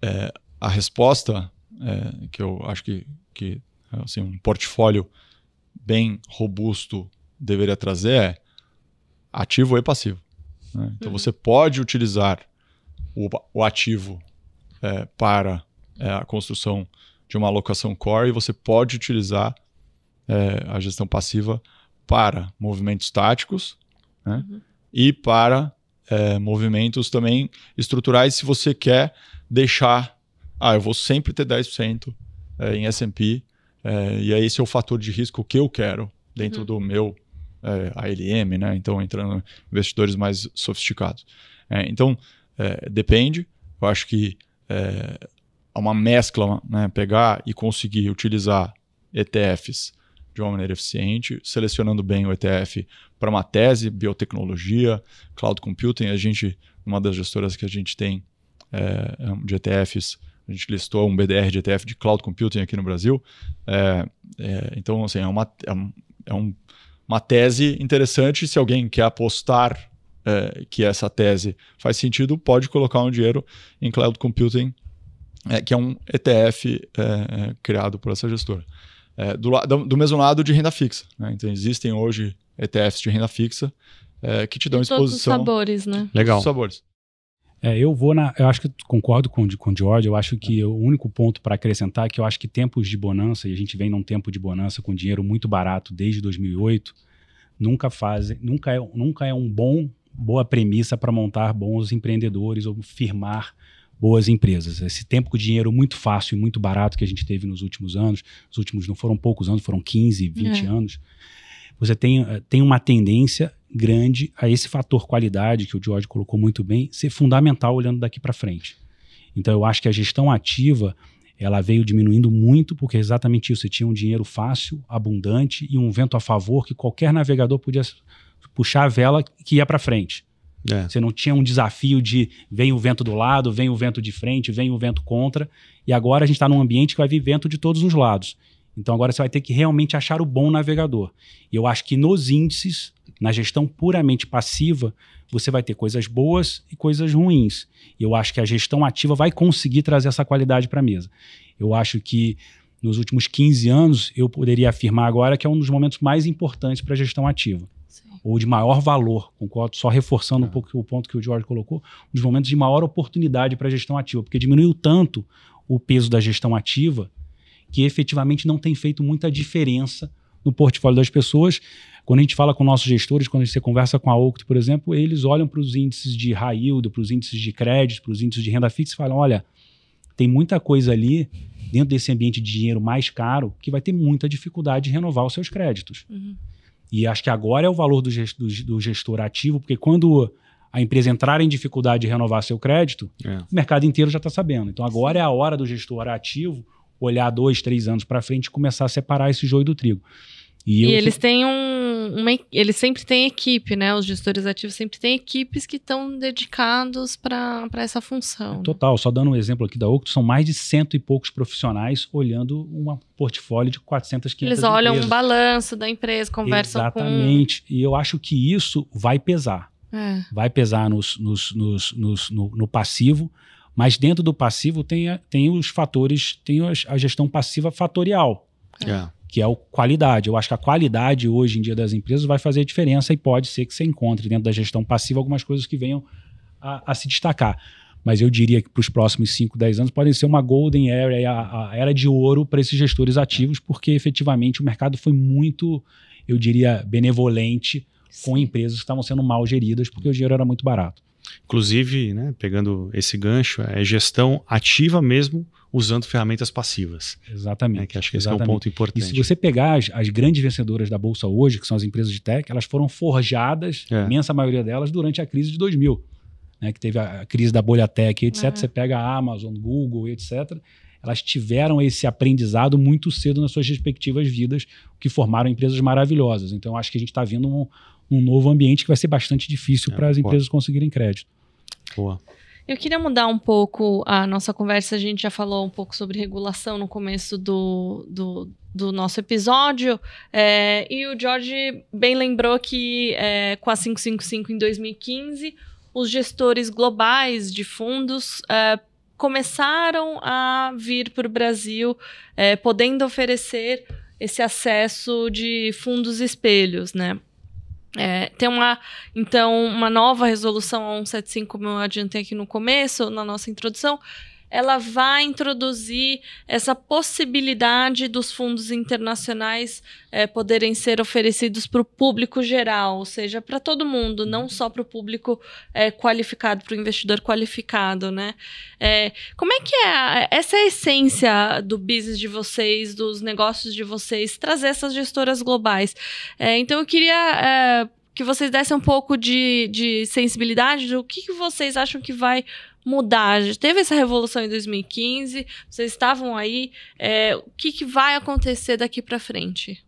é, a resposta é, que eu acho que, que assim, um portfólio bem robusto deveria trazer é ativo e passivo. Né? Então uhum. você pode utilizar o, o ativo é, para é, a construção de uma alocação core e você pode utilizar é, a gestão passiva para movimentos táticos né? uhum. e para é, movimentos também estruturais se você quer deixar, ah, eu vou sempre ter 10% é, em S&P é, e aí esse é o fator de risco que eu quero dentro uhum. do meu é, ALM, né? Então entrando investidores mais sofisticados. É, então é, depende. Eu acho que é uma mescla, né? Pegar e conseguir utilizar ETFs de uma maneira eficiente, selecionando bem o ETF para uma tese, biotecnologia, cloud computing. A gente, uma das gestoras que a gente tem é, de ETFs, a gente listou um BDR de ETF de cloud computing aqui no Brasil. É, é, então, assim, é uma, é, um, é um, uma tese interessante. Se alguém quer apostar é, que essa tese faz sentido, pode colocar um dinheiro em cloud computing, é, que é um ETF é, criado por essa gestora. Do, do, do, mesmo lado de renda fixa. Né? Então, existem hoje ETFs de renda fixa que te dão de exposição. Todos os sabores, né? Legal. Todos os sabores. É, eu vou na. Eu acho que concordo com, com o George. Eu acho que o único ponto para acrescentar é que eu acho que tempos de bonança, e a gente vem num tempo de bonança com dinheiro muito barato desde 2008, nunca fazem, nunca é, nunca é um bom, boa premissa para montar bons empreendedores ou firmar boas empresas. Esse tempo com dinheiro muito fácil e muito barato que a gente teve nos últimos anos, os últimos não foram poucos anos, foram 15, 20 é. anos, você tem, eh, tem uma tendência grande a esse fator qualidade que o George colocou muito bem ser fundamental olhando daqui para frente. Então eu acho que a gestão ativa ela veio diminuindo muito porque é exatamente isso, você tinha um dinheiro fácil, abundante e um vento a favor que qualquer navegador podia puxar a vela que ia para frente. É. Você não tinha um desafio de vem o vento do lado, vem o vento de frente, vem o vento contra. E agora a gente está num ambiente que vai vir vento de todos os lados. Então agora você vai ter que realmente achar o bom navegador. E eu acho que nos índices, na gestão puramente passiva, você vai ter coisas boas e coisas ruins. E eu acho que a gestão ativa vai conseguir trazer essa qualidade para a mesa. Eu acho que nos últimos 15 anos, eu poderia afirmar agora que é um dos momentos mais importantes para a gestão ativa. Sim. Ou de maior valor, concordo, só reforçando é. um pouco o ponto que o Jorge colocou, um dos momentos de maior oportunidade para a gestão ativa, porque diminuiu tanto o peso da gestão ativa que efetivamente não tem feito muita diferença no portfólio das pessoas. Quando a gente fala com nossos gestores, quando você conversa com a Oct, por exemplo, eles olham para os índices de high yield, para os índices de crédito, para os índices de renda fixa e falam: olha, tem muita coisa ali dentro desse ambiente de dinheiro mais caro que vai ter muita dificuldade de renovar os seus créditos. Uhum. E acho que agora é o valor do gestor, do gestor ativo, porque quando a empresa entrar em dificuldade de renovar seu crédito, é. o mercado inteiro já está sabendo. Então agora é a hora do gestor ativo olhar dois, três anos para frente e começar a separar esse joio do trigo. E, e eles têm um. Uma, eles sempre têm equipe, né? Os gestores ativos sempre têm equipes que estão dedicados para essa função. É, total, só dando um exemplo aqui da Octo, são mais de cento e poucos profissionais olhando um portfólio de 400, 500 Eles olham empresas. um balanço da empresa, conversam Exatamente. com... Exatamente, e eu acho que isso vai pesar. É. Vai pesar nos, nos, nos, nos no, no passivo, mas dentro do passivo tem, tem os fatores, tem a gestão passiva fatorial, é. Que é a qualidade. Eu acho que a qualidade hoje em dia das empresas vai fazer diferença e pode ser que você encontre dentro da gestão passiva algumas coisas que venham a, a se destacar. Mas eu diria que para os próximos 5, 10 anos podem ser uma golden era, a, a era de ouro para esses gestores ativos, porque efetivamente o mercado foi muito, eu diria, benevolente Sim. com empresas que estavam sendo mal geridas, porque o dinheiro era muito barato. Inclusive, né, pegando esse gancho, é gestão ativa mesmo usando ferramentas passivas. Exatamente. É, que acho que exatamente. esse é um ponto importante. E se você pegar as, as, grandes vencedoras da Bolsa hoje, que são as empresas de tech, elas foram forjadas, é. a imensa maioria delas, durante a crise de 2000. Né, que teve a, crise da bolha tech, etc. Uhum. Você pega a Amazon, Google, etc. Elas tiveram esse aprendizado muito cedo nas suas respectivas vidas, que formaram empresas maravilhosas. Então, acho que a gente está vendo um, um novo ambiente que vai ser bastante difícil é, para as empresas conseguirem crédito. Boa. Eu queria mudar um pouco a nossa conversa. A gente já falou um pouco sobre regulação no começo do, do, do nosso episódio. É, e o George bem lembrou que é, com a 555 em 2015, os gestores globais de fundos é, começaram a vir para o Brasil, é, podendo oferecer esse acesso de fundos espelhos, né? É, tem uma, então, uma nova resolução 175, como eu adiantei aqui no começo, na nossa introdução, ela vai introduzir essa possibilidade dos fundos internacionais é, poderem ser oferecidos para o público geral, ou seja, para todo mundo, não só para o público é, qualificado, para o investidor qualificado, né? É, como é que é essa é a essência do business de vocês, dos negócios de vocês, trazer essas gestoras globais? Então eu queria que vocês dessem um pouco de, de sensibilidade do que, que vocês acham que vai mudar? Teve essa revolução em 2015, vocês estavam aí. É, o que, que vai acontecer daqui para frente?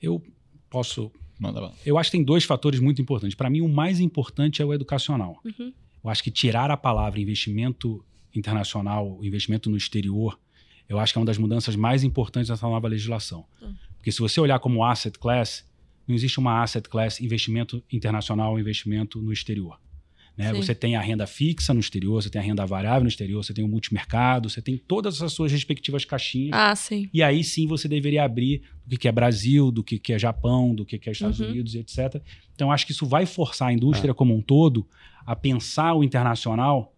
Eu posso. Manda lá. Eu acho que tem dois fatores muito importantes. Para mim, o mais importante é o educacional. Uhum. Eu acho que tirar a palavra investimento internacional, investimento no exterior, eu acho que é uma das mudanças mais importantes dessa nova legislação. Hum. Porque se você olhar como asset class, não existe uma asset class investimento internacional, investimento no exterior. Né? Você tem a renda fixa no exterior, você tem a renda variável no exterior, você tem o multimercado, você tem todas as suas respectivas caixinhas. Ah, sim. E aí sim você deveria abrir do que que é Brasil, do que que é Japão, do que que é Estados Uhum. Unidos, etc. Então acho que isso vai forçar a indústria como um todo a pensar o internacional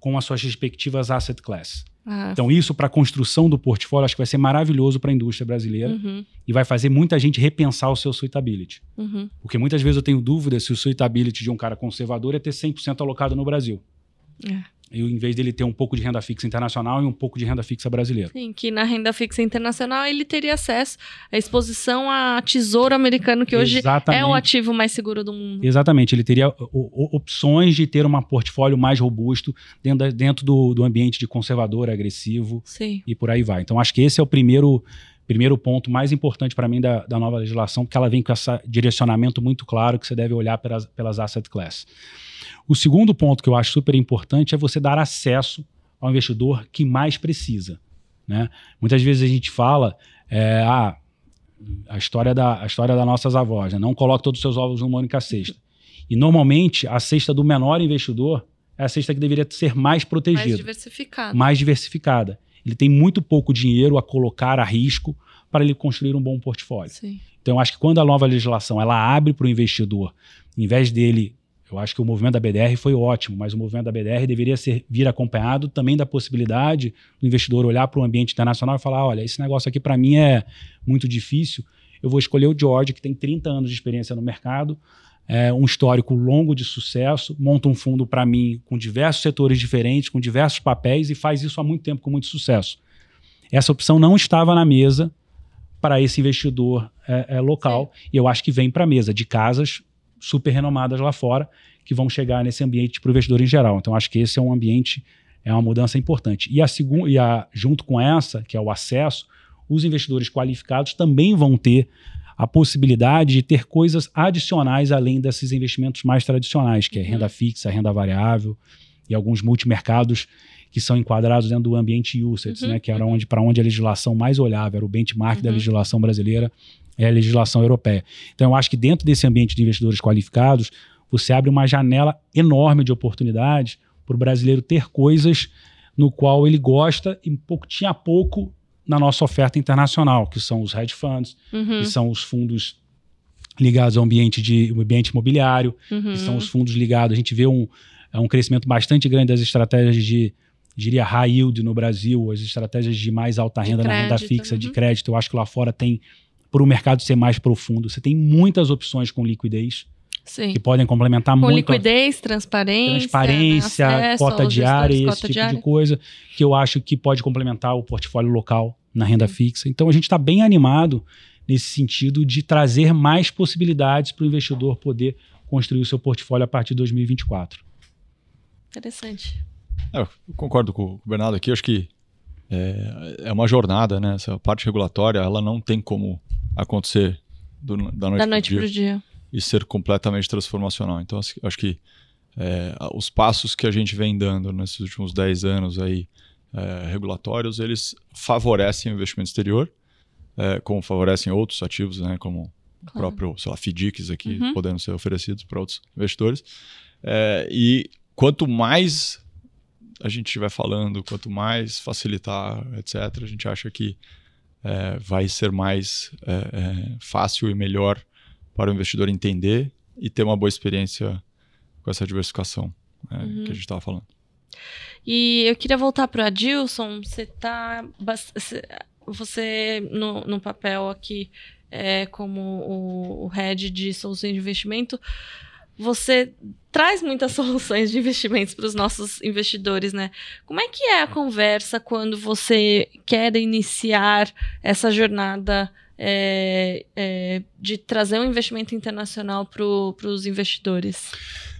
com as suas respectivas asset class. Ah, Então isso para a construção do portfólio acho que vai ser maravilhoso para a indústria brasileira uhum, e vai fazer muita gente repensar o seu suitability. uhum. Porque muitas vezes eu tenho dúvida se o suitability de um cara conservador é ter 100% alocado no Brasil. É. E em vez dele ter um pouco de renda fixa internacional e um pouco de renda fixa brasileira. Sim, que na renda fixa internacional ele teria acesso à exposição a tesouro americano, que hoje Exatamente. é o ativo mais seguro do mundo. Exatamente, ele teria opções de ter um portfólio mais robusto dentro, dentro do, do ambiente de conservador, agressivo Sim. e por aí vai. Então, acho que esse é o primeiro, primeiro ponto mais importante para mim da, da nova legislação, porque ela vem com esse direcionamento muito claro que você deve olhar pelas, pelas asset class. O segundo ponto que eu acho super importante é você dar acesso ao investidor que mais precisa. Né? Muitas vezes a gente fala, é, ah, a história da, a história das nossas avós, né? não coloque todos os seus ovos numa única cesta. E normalmente a cesta do menor investidor é a cesta que deveria ser mais Mais protegida diversificado. mais diversificada. Ele tem muito pouco dinheiro a colocar a risco para ele construir um bom portfólio. Sim. Então, eu acho que quando a nova legislação ela abre para o investidor, em vez dele, eu acho que o movimento da BDR foi ótimo, mas o movimento da BDR deveria ser, vir acompanhado também da possibilidade do investidor olhar para o ambiente internacional e falar: olha, esse negócio aqui para mim é muito difícil. Eu vou escolher o George, que tem 30 anos de experiência no mercado, é, um histórico longo de sucesso, monta um fundo para mim com diversos setores diferentes, com diversos papéis e faz isso há muito tempo com muito sucesso. Essa opção não estava na mesa para esse investidor é, é, local e eu acho que vem para a mesa de casas super renomadas lá fora que vão chegar nesse ambiente para o investidor em geral. Então acho que esse é um ambiente é uma mudança importante. E a segunda e a junto com essa, que é o acesso, os investidores qualificados também vão ter a possibilidade de ter coisas adicionais além desses investimentos mais tradicionais, que é Uhum. renda fixa, renda variável e alguns multimercados que são enquadrados dentro do ambiente UCITS, Uhum, né, que era onde para onde a legislação mais olhava, era o benchmark da Uhum. legislação brasileira, é a legislação europeia. Então eu acho que dentro desse ambiente de investidores qualificados, você abre uma janela enorme de oportunidades para o brasileiro ter coisas no qual ele gosta e pouco, tinha pouco na nossa oferta internacional, que são os hedge funds, Uhum, que são os fundos ligados ao ambiente de ambiente imobiliário, uhum. que são os fundos ligados. A gente vê um, é um crescimento bastante grande das estratégias de, diria, high yield no Brasil, as estratégias de mais alta De renda na renda fixa, de uhum. crédito. Eu acho que lá fora tem, por o mercado ser mais profundo, você tem muitas opções com liquidez Sim. que podem complementar Com muito. a- liquidez, transparência, transparência, né, acesso cota diária e esse cota tipo diária. de coisa que eu acho que pode complementar o portfólio local na renda Sim. fixa. Então a gente está bem animado nesse sentido de trazer mais possibilidades para o investidor poder construir o seu portfólio a partir de 2024. Interessante. É, eu concordo com o Bernardo aqui. Acho que é, é uma jornada, né? Essa parte regulatória, ela não tem como acontecer do- da noite, da noite dia pro dia. e ser completamente transformacional. Então, acho que é, os passos que a gente vem dando nesses últimos 10 anos aí, é, regulatórios, eles favorecem o investimento exterior, é, como favorecem outros ativos, né? Como o Claro. próprio, sei lá, FDICs aqui, Uhum. podendo ser oferecidos para outros investidores. É, e quanto mais a gente estiver falando, quanto mais facilitar, etc., a gente acha que é, vai ser mais é, é, fácil e melhor para o investidor entender e ter uma boa experiência com essa diversificação Uhum. que a gente estava falando. E eu queria voltar para o Adilson. Você tá. cê- Você, no, no papel aqui, é, como o, o head de soluções de investimento, você traz muitas soluções de investimentos para os nossos investidores, né? Como é que é a conversa quando você quer iniciar essa jornada é, é, de trazer um investimento internacional para os investidores?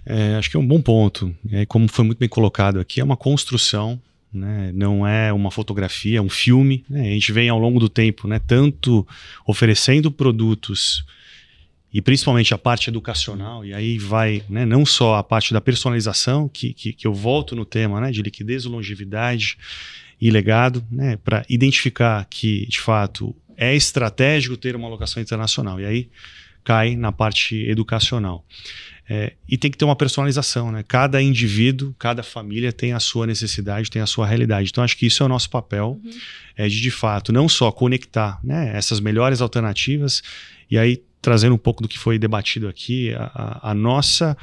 É, acho que é um bom ponto. Como foi muito bem colocado aqui, é uma construção né? não é uma fotografia, é um filme. Né? A gente vem ao longo do tempo, né? tanto oferecendo produtos e principalmente a parte educacional, e aí vai né, não só a parte da personalização, que, que, que eu volto no tema né, de liquidez, longevidade e legado, né, para identificar que, de fato, é estratégico ter uma alocação internacional. E aí cai na parte educacional. É, e tem que ter uma personalização, né? Cada indivíduo, cada família tem a sua necessidade, tem a sua realidade. Então, acho que isso é o nosso papel, uhum. é de, de fato, não só conectar né, essas melhores alternativas, e aí trazendo um pouco do que foi debatido aqui, a, a nossa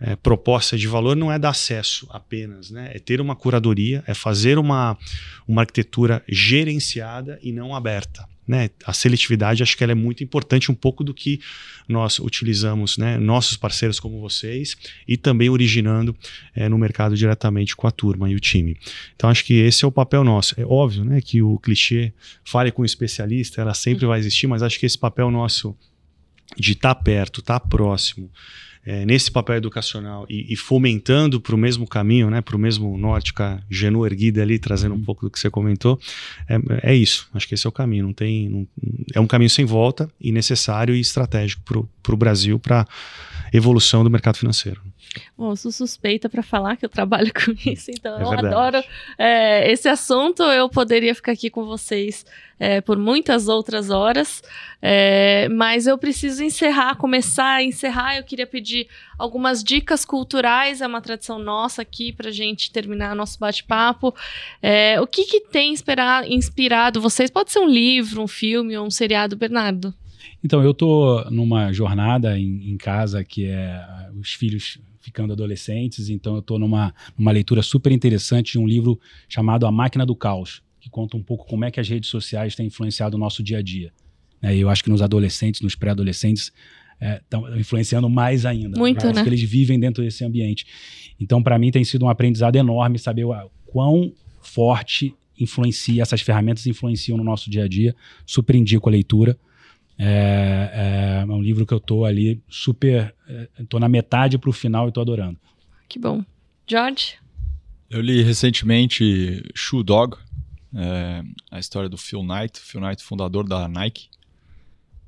é, proposta de valor não é dar acesso apenas, né? é ter uma curadoria, é fazer uma, uma arquitetura gerenciada e não aberta. Né? A seletividade acho que ela é muito importante, um pouco do que nós utilizamos, né? nossos parceiros como vocês, e também originando é, no mercado diretamente com a turma e o time. Então acho que esse é o papel nosso. É óbvio né, que o clichê fale com o especialista, ela sempre vai existir, mas acho que esse papel nosso de estar tá perto, estar tá próximo, é, nesse papel educacional e, e fomentando para o mesmo caminho, né, para o mesmo norte, com a Genu erguida ali, trazendo um uhum. pouco do que você comentou, é, é isso. Acho que esse é o caminho. Não tem, não, é um caminho sem volta e necessário e estratégico para o Brasil, para evolução do mercado financeiro. Bom, eu sou suspeita para falar que eu trabalho com isso, então é eu adoro é, esse assunto. Eu poderia ficar aqui com vocês é, por muitas outras horas, é, mas eu preciso encerrar, começar a encerrar. Eu queria pedir algumas dicas culturais, é uma tradição nossa aqui para gente terminar nosso bate-papo. É, o que, que tem inspirado, inspirado vocês? Pode ser um livro, um filme ou um seriado, Bernardo? Então, eu estou numa jornada em, em, casa que é os filhos ficando adolescentes, então eu estou numa, numa leitura super interessante de um livro chamado A Máquina do Caos, que conta um pouco como é que as redes sociais têm influenciado o nosso dia a dia. Né? E eu acho que nos adolescentes, nos pré-adolescentes, estão é, influenciando mais ainda. Muito, né? que eles vivem dentro desse ambiente. Então, para mim, tem sido um aprendizado enorme saber o quão forte influencia, essas ferramentas influenciam no nosso dia a dia. Super indico a leitura. É, é, livro que eu tô ali super. É, tô na metade pro final e tô adorando. Que bom. George? Eu li recentemente Shoe Dog, é, a história do Phil Knight, Phil Knight, fundador da Nike.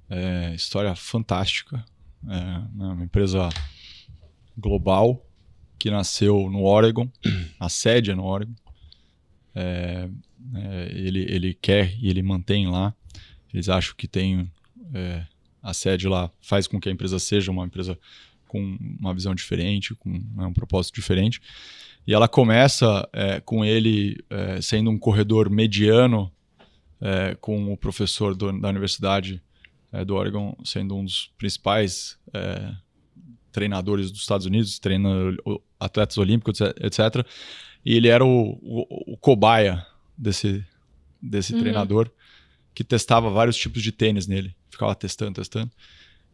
É, história fantástica. É né, uma empresa global que nasceu no Oregon, a sede é no Oregon. É, é, ele, ele quer e ele mantém lá. Eles acham que tem é, a sede lá faz com que a empresa seja uma empresa com uma visão diferente, com né, um propósito diferente. E ela começa é, com ele é, sendo um corredor mediano, é, com o professor do, da Universidade é, do Oregon sendo um dos principais é, treinadores dos Estados Unidos, treinando atletas olímpicos, etc. E ele era o, o, o cobaia desse, desse uhum. treinador que testava vários tipos de tênis nele ficava testando, testando.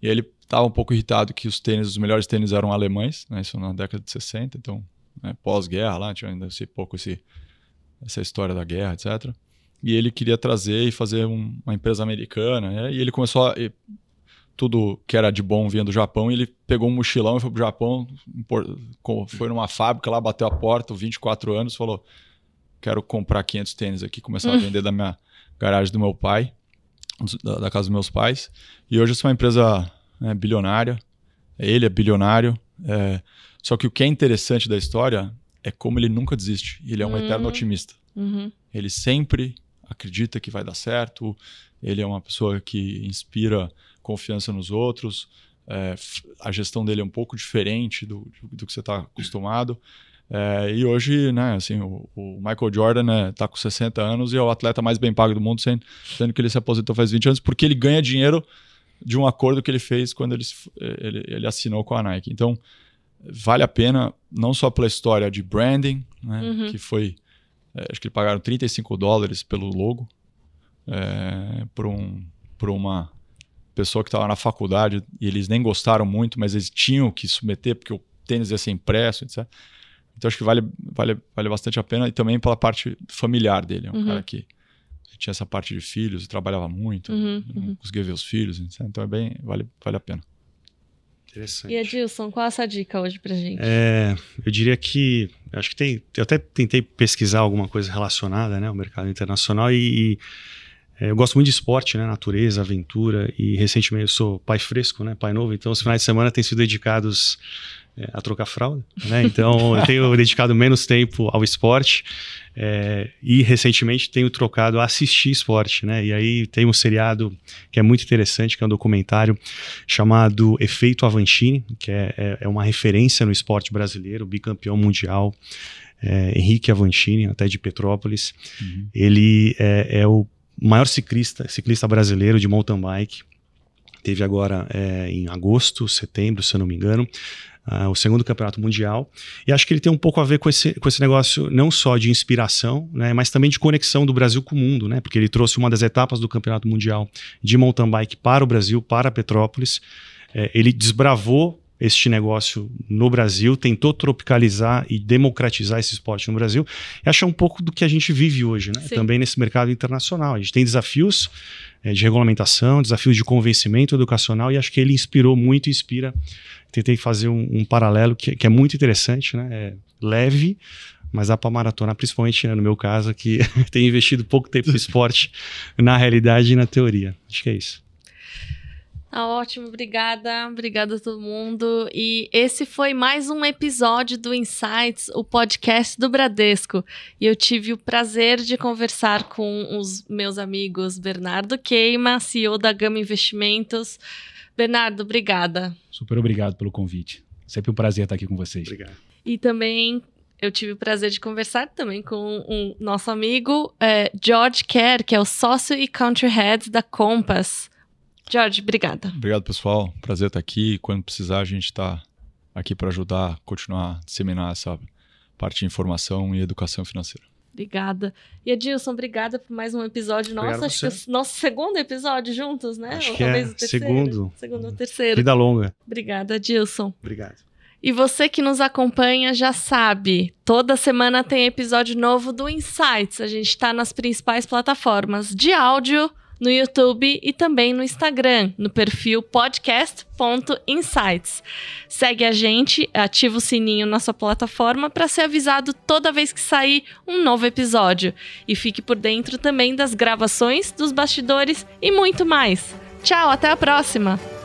E ele estava um pouco irritado que os tênis, os melhores tênis eram alemães, né? Isso na década de 60, então, né? pós-guerra lá, tinha ainda esse pouco esse, essa história da guerra, etc. E ele queria trazer e fazer um, uma empresa americana, né? E ele começou a... E, tudo que era de bom vinha do Japão, e ele pegou um mochilão e foi pro Japão, foi numa fábrica lá, bateu a porta, 24 anos, falou: quero comprar 500 tênis aqui, começar a vender da minha garagem do meu pai da, da, casa dos meus pais. E hoje é uma empresa né, bilionária. Ele é bilionário. É, só que o que é interessante da história é como ele nunca desiste. Ele é um uhum. eterno otimista. Uhum. Ele sempre acredita que vai dar certo. Ele é uma pessoa que inspira confiança nos outros. É, a gestão dele é um pouco diferente do, do que você está acostumado. É, e hoje, né, assim, o, o Michael Jordan né, tá com 60 anos e é o atleta mais bem pago do mundo, sendo, sendo que ele se aposentou faz 20 anos, porque ele ganha dinheiro de um acordo que ele fez quando ele, ele, ele assinou com a Nike. Então, vale a pena, não só pela história de branding, né, uhum. que foi, é, acho que eles pagaram 35 dólares pelo logo, é, por, um, por uma pessoa que estava na faculdade e eles nem gostaram muito, mas eles tinham que submeter porque o tênis ia ser impresso, etc. Então acho que vale, vale, vale bastante a pena e também pela parte familiar dele. É um uhum. cara que tinha essa parte de filhos, trabalhava muito, uhum, uhum. conseguia ver os filhos, etc. então é bem, vale, vale a pena. Interessante. E Edilson, qual é essa dica hoje pra gente? É, eu diria que acho que tem. Eu até tentei pesquisar alguma coisa relacionada, né, ao mercado internacional e, e é, eu gosto muito de esporte, né, natureza, aventura e recentemente eu sou pai fresco, né, pai novo. Então os finais de semana têm sido dedicados a trocar fralda, né? Então eu tenho dedicado menos tempo ao esporte é, e recentemente tenho trocado a assistir esporte, né? E aí tem um seriado que é muito interessante, que é um documentário chamado Efeito Avancini, que é, é, é uma referência no esporte brasileiro, bicampeão mundial, é, Henrique Avancini, até de Petrópolis. Uhum. Ele é, é, o maior ciclista, ciclista brasileiro de mountain bike. Teve agora é, em agosto, setembro, se eu não me engano, uh, o segundo campeonato mundial. E acho que ele tem um pouco a ver com esse, com esse negócio não só de inspiração, né, mas também de conexão do Brasil com o mundo, né? Porque ele trouxe uma das etapas do campeonato mundial de mountain bike para o Brasil, para Petrópolis. É, ele desbravou este negócio no Brasil, tentou tropicalizar e democratizar esse esporte no Brasil. E acho é um pouco do que a gente vive hoje, né? Também nesse mercado internacional. A gente tem desafios é, de regulamentação, desafios de convencimento educacional, e acho que ele inspirou muito e inspira tentei fazer um, um paralelo que, que, é muito interessante, né? É leve, mas dá para maratonar, principalmente né, no meu caso, que tem investido pouco tempo no esporte, na realidade e na teoria. Acho que é isso. Tá ótimo, obrigada, obrigada a todo mundo. E esse foi mais um episódio do Insights, o podcast do Bradesco. E eu tive o prazer de conversar com os meus amigos Bernardo Queima, CEO da Gama Investimentos, Bernardo, obrigada. Super obrigado pelo convite. Sempre um prazer estar aqui com vocês. Obrigado. E também eu tive o prazer de conversar também com um nosso amigo é, George Kerr, que é o sócio e country head da Compass. George, obrigada. Obrigado, pessoal. Prazer estar aqui. Quando precisar, a gente está aqui para ajudar, continuar a disseminar essa parte de informação e educação financeira. Obrigada. E Edilson, obrigada por mais um episódio nosso. Acho que é o nosso segundo episódio juntos, né? Acho ou que é. Segundo. Segundo ou terceiro. Vida longa. Obrigada, Edilson. Obrigado. E você que nos acompanha já sabe, toda semana tem episódio novo do Insights. A gente está nas principais plataformas de áudio no YouTube e também no Instagram, no perfil podcast.insights. Segue a gente, ativa o sininho na sua plataforma para ser avisado toda vez que sair um novo episódio. E fique por dentro também das gravações, dos bastidores e muito mais. Tchau, até a próxima!